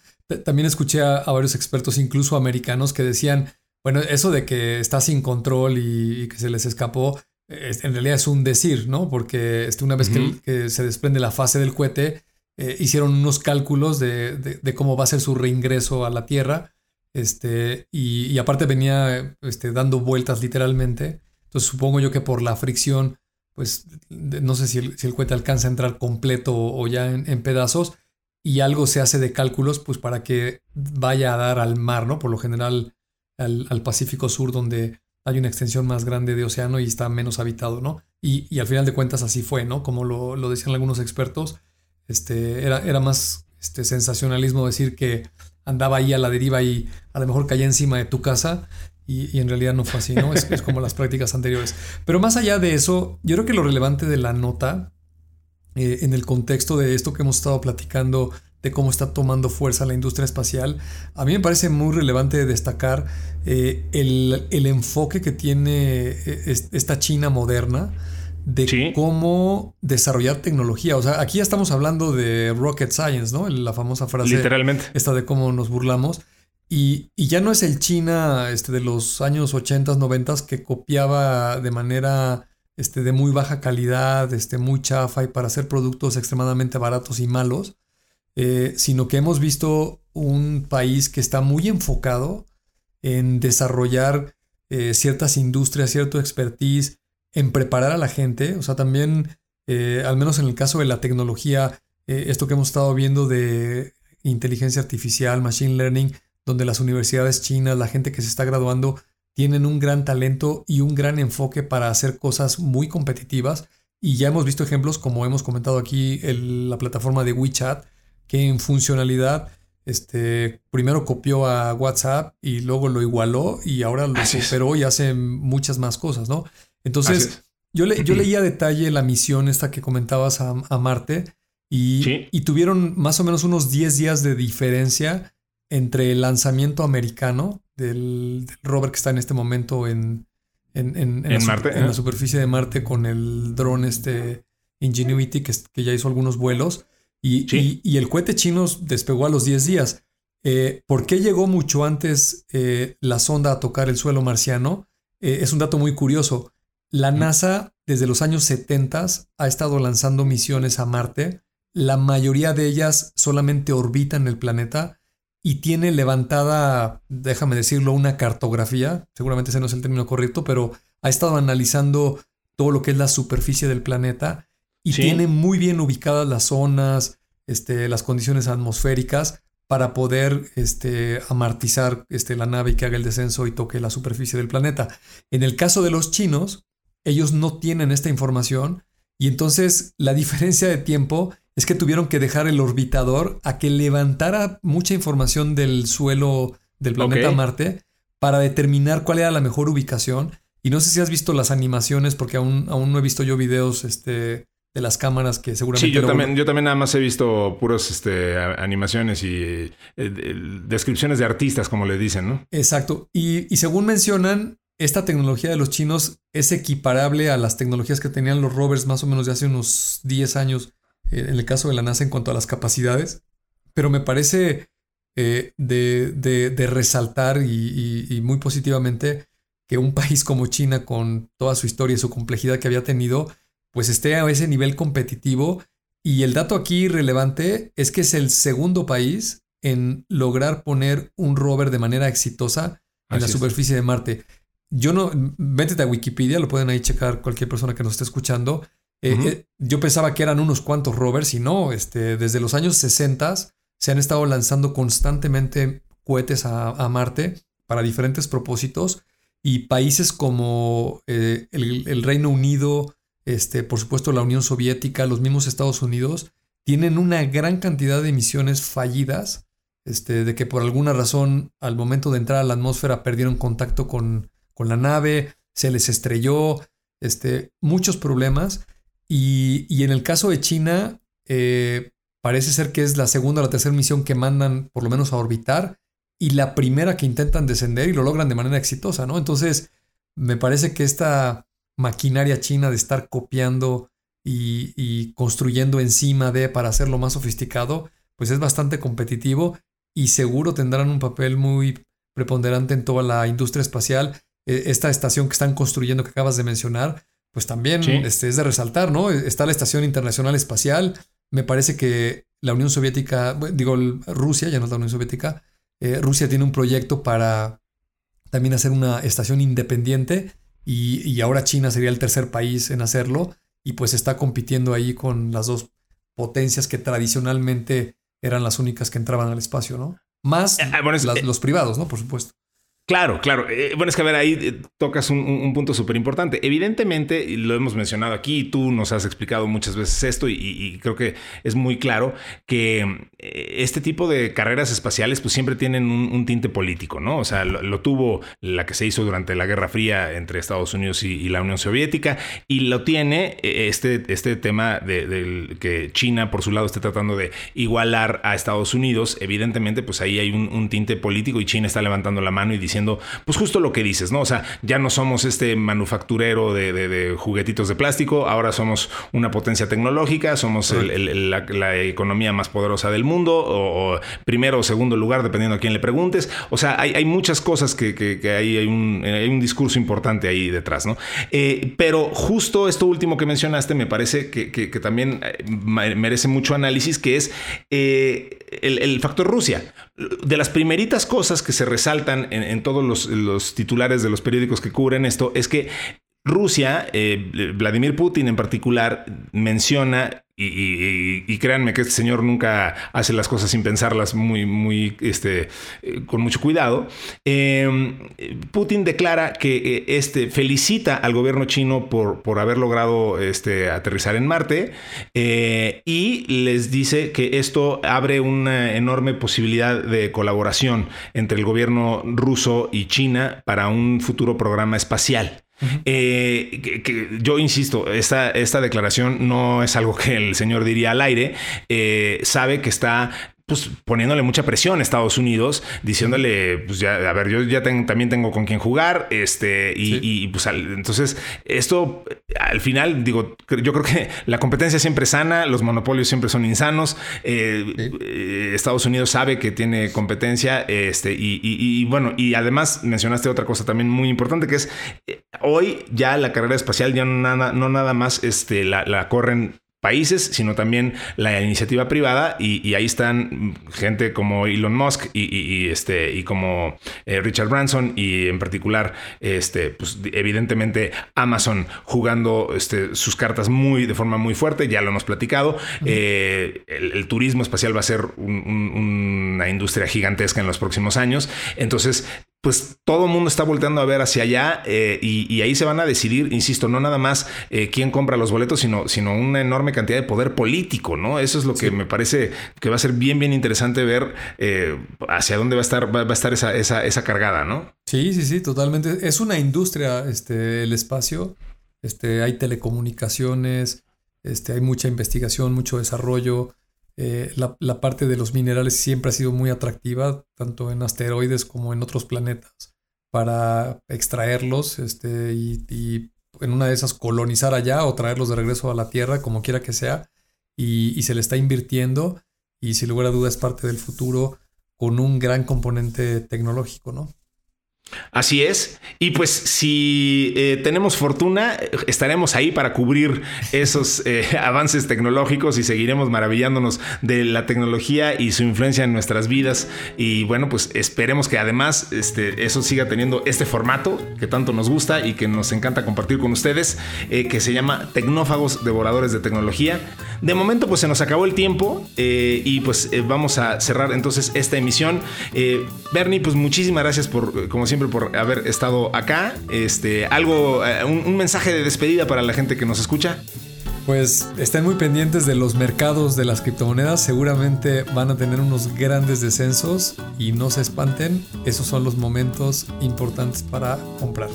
También escuché a, varios expertos, incluso americanos, que decían, bueno, eso de que está sin control y, que se les escapó, en realidad es un decir, ¿no? Porque este, una vez que, se desprende la fase del cohete, eh, hicieron unos cálculos de, cómo va a ser su reingreso a la Tierra, este, y, aparte venía este, dando vueltas literalmente. Entonces supongo yo que por la fricción, pues no sé si el, si el cohete alcanza a entrar completo o, ya en pedazos, y algo se hace de cálculos pues para que vaya a dar al mar, ¿no? Por lo general al, Pacífico Sur donde hay una extensión más grande de océano y está menos habitado, ¿no? Y, al final de cuentas así fue, ¿no? Como lo, decían algunos expertos, este, era, era más este, sensacionalismo decir que andaba ahí a la deriva y a lo mejor caía encima de tu casa y, en realidad no fue así, ¿no? Es, es, como las prácticas anteriores. Pero más allá de eso, yo creo que lo relevante de la nota eh, en el contexto de esto que hemos estado platicando, de cómo está tomando fuerza la industria espacial, a mí me parece muy relevante destacar eh, el, enfoque que tiene eh, esta China moderna de cómo desarrollar tecnología. O sea, aquí ya estamos hablando de rocket science, ¿no? La famosa frase. Literalmente. Esta de cómo nos burlamos. Y, y, ya no es el China este, de los años 80, 90 que copiaba de manera este, de muy baja calidad, este, muy chafa y para hacer productos extremadamente baratos y malos, eh, sino que hemos visto un país que está muy enfocado en desarrollar eh, ciertas industrias, cierto expertise, en preparar a la gente, o sea, también, eh, al menos en el caso de la tecnología, esto que hemos estado viendo de inteligencia artificial, machine learning, donde las universidades chinas, la gente que se está graduando, tienen un gran talento y un gran enfoque para hacer cosas muy competitivas. Y ya hemos visto ejemplos, como hemos comentado aquí, la plataforma de WeChat, que en funcionalidad este, primero copió a WhatsApp y luego lo igualó y ahora lo superó y hace muchas más cosas, ¿no? Entonces, yo, le, yo leí a detalle la misión esta que comentabas a, Marte y, y, tuvieron más o menos unos 10 días de diferencia entre el lanzamiento americano del, rover que está en este momento en, en, la, superficie de Marte con el dron este Ingenuity que, que ya hizo algunos vuelos y, y, el cohete chino despegó a los 10 días. Eh, ¿Por qué llegó mucho antes eh, la sonda a tocar el suelo marciano? Eh, es un dato muy curioso. La NASA desde los años 70 ha estado lanzando misiones a Marte. La mayoría de ellas solamente orbitan el planeta y tiene levantada, déjame decirlo, una cartografía, seguramente ese no es el término correcto, pero ha estado analizando todo lo que es la superficie del planeta y tiene muy bien ubicadas las zonas, este, las condiciones atmosféricas para poder este, amartizar este, la nave y que haga el descenso y toque la superficie del planeta. En el caso de los chinos, ellos no tienen esta información y entonces la diferencia de tiempo es que tuvieron que dejar el orbitador a que levantara mucha información del suelo del planeta Marte para determinar cuál era la mejor ubicación. Y no sé si has visto las animaciones, porque aún, aún no he visto yo videos este, de las cámaras que seguramente... Sí, yo, también, yo también nada más he visto puros este, animaciones y eh, descripciones de artistas, como le dicen, ¿no? Exacto. Y, y según mencionan, esta tecnología de los chinos es equiparable a las tecnologías que tenían los rovers más o menos de hace unos 10 años en el caso de la NASA en cuanto a las capacidades, pero me parece eh, de, resaltar y, muy positivamente que un país como China, con toda su historia y su complejidad que había tenido, pues esté a ese nivel competitivo. Y el dato aquí relevante es que es el segundo país en lograr poner un rover de manera exitosa en la superficie de Marte. Yo no, vete a Wikipedia, lo pueden ahí checar cualquier persona que nos esté escuchando. Eh, eh, yo pensaba que eran unos cuantos rovers y no, este, desde los años 60 se han estado lanzando constantemente cohetes a, Marte para diferentes propósitos y países como eh, el, Reino Unido, este, por supuesto la Unión Soviética, los mismos Estados Unidos, tienen una gran cantidad de misiones fallidas, este, de que por alguna razón al momento de entrar a la atmósfera perdieron contacto con, con la nave, se les estrelló, este, muchos problemas. Y, en el caso de China, eh, parece ser que es la segunda o la tercera misión que mandan por lo menos a orbitar y la primera que intentan descender y lo logran de manera exitosa, ¿no? Entonces, me parece que esta maquinaria china de estar copiando y, construyendo encima de para hacerlo más sofisticado, pues es bastante competitivo y seguro tendrán un papel muy preponderante en toda la industria espacial. E, esta estación que están construyendo que acabas de mencionar, pues también este, es de resaltar, ¿no? Está la Estación Internacional Espacial. Me parece que la Unión Soviética, digo, Rusia, ya no es la Unión Soviética, eh, Rusia tiene un proyecto para también hacer una estación independiente y, ahora China sería el tercer país en hacerlo y pues está compitiendo ahí con las dos potencias que tradicionalmente eran las únicas que entraban al espacio, ¿no? Más eh, eh, los privados, ¿no? Por supuesto. Claro, claro. Eh, bueno, es que a ver, ahí eh, tocas un, punto súper importante. Evidentemente, y lo hemos mencionado aquí, tú nos has explicado muchas veces esto y, creo que es muy claro que eh, este tipo de carreras espaciales pues siempre tienen un, tinte político, ¿no? O sea, lo, tuvo la que se hizo durante la Guerra Fría entre Estados Unidos y, la Unión Soviética y lo tiene este, este tema de, que China por su lado esté tratando de igualar a Estados Unidos. Evidentemente, pues ahí hay un tinte político y China está levantando la mano y diciendo pues justo lo que dices, ¿no? O sea, ya no somos este manufacturero de, juguetitos de plástico, ahora somos una potencia tecnológica, somos la, economía más poderosa del mundo, o, primero o segundo lugar, dependiendo a quién le preguntes. O sea, hay, muchas cosas que, hay, hay, un, discurso importante ahí detrás, ¿no? Eh, pero justo esto último que mencionaste me parece que, también eh, merece mucho análisis, que es eh, el factor Rusia de las primeritas cosas que se resaltan en, todos los, titulares de los periódicos que cubren esto es que Rusia, eh, Vladimir Putin en particular, menciona y, créanme que este señor nunca hace las cosas sin pensarlas muy, muy, este, eh, con mucho cuidado. Em, Putin declara que eh, este, felicita al gobierno chino por, por haber logrado este, aterrizar en Marte y les dice que esto abre una enorme posibilidad de colaboración entre el gobierno ruso y China para un futuro programa espacial. Eh, que, yo insisto, esta, esta declaración no es algo que el señor diría al aire. Eh, sabe que está pues poniéndole mucha presión a Estados Unidos, diciéndole, pues ya, a ver, yo ya también tengo con quién jugar, este, y, pues entonces esto al final, digo, yo creo que la competencia siempre es sana, los monopolios siempre son insanos, eh, eh, Estados Unidos sabe que tiene competencia, este, y, bueno, y además mencionaste otra cosa también muy importante, que es eh, hoy ya la carrera espacial ya no nada, no nada más este, la, la corren países, sino también la iniciativa privada y, ahí están gente como Elon Musk y, este, y como eh, Richard Branson y en particular, este, pues, evidentemente Amazon jugando este, sus cartas muy, de forma muy fuerte, ya lo hemos platicado. Eh, el, turismo espacial va a ser una industria gigantesca en los próximos años. Entonces, pues todo el mundo está volteando a ver hacia allá eh, y, ahí se van a decidir, insisto, no nada más eh, quién compra los boletos, sino, sino una enorme cantidad de poder político, ¿no? Eso es lo que me parece que va a ser bien, bien interesante ver eh, hacia dónde va a estar, va, a estar esa, esa, cargada, ¿no? Sí, sí, sí, totalmente. Es una industria, este, el espacio. Este, hay telecomunicaciones, este, hay mucha investigación, mucho desarrollo. Eh, la, parte de los minerales siempre ha sido muy atractiva, tanto en asteroides como en otros planetas, para extraerlos este, y, en una de esas colonizar allá o traerlos de regreso a la Tierra, como quiera que sea, y, y se le está invirtiendo y sin lugar a duda es parte del futuro con un gran componente tecnológico, ¿no? Así es. Y pues si eh, tenemos fortuna, estaremos ahí para cubrir esos eh, avances tecnológicos y seguiremos maravillándonos de la tecnología y su influencia en nuestras vidas. Y bueno, pues esperemos que además este, eso siga teniendo este formato que tanto nos gusta y que nos encanta compartir con ustedes, eh, que se llama Tecnófagos Devoradores de Tecnología. De momento pues se nos acabó el tiempo y pues vamos a cerrar entonces esta emisión. Bernie, pues muchísimas gracias por, como siempre, por haber estado acá. Este, algo, eh, un, mensaje de despedida para la gente que nos escucha. Pues estén muy pendientes de los mercados de las criptomonedas, seguramente van a tener unos grandes descensos y no se espanten, esos son los momentos importantes para comprar.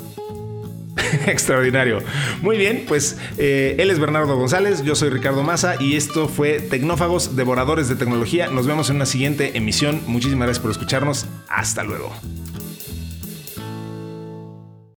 Extraordinario. Muy bien, pues eh, él es Bernardo González, yo soy Ricardo Massa y esto fue Tecnófagos, Devoradores de Tecnología. Nos vemos en una siguiente emisión. Muchísimas gracias por escucharnos. Hasta luego.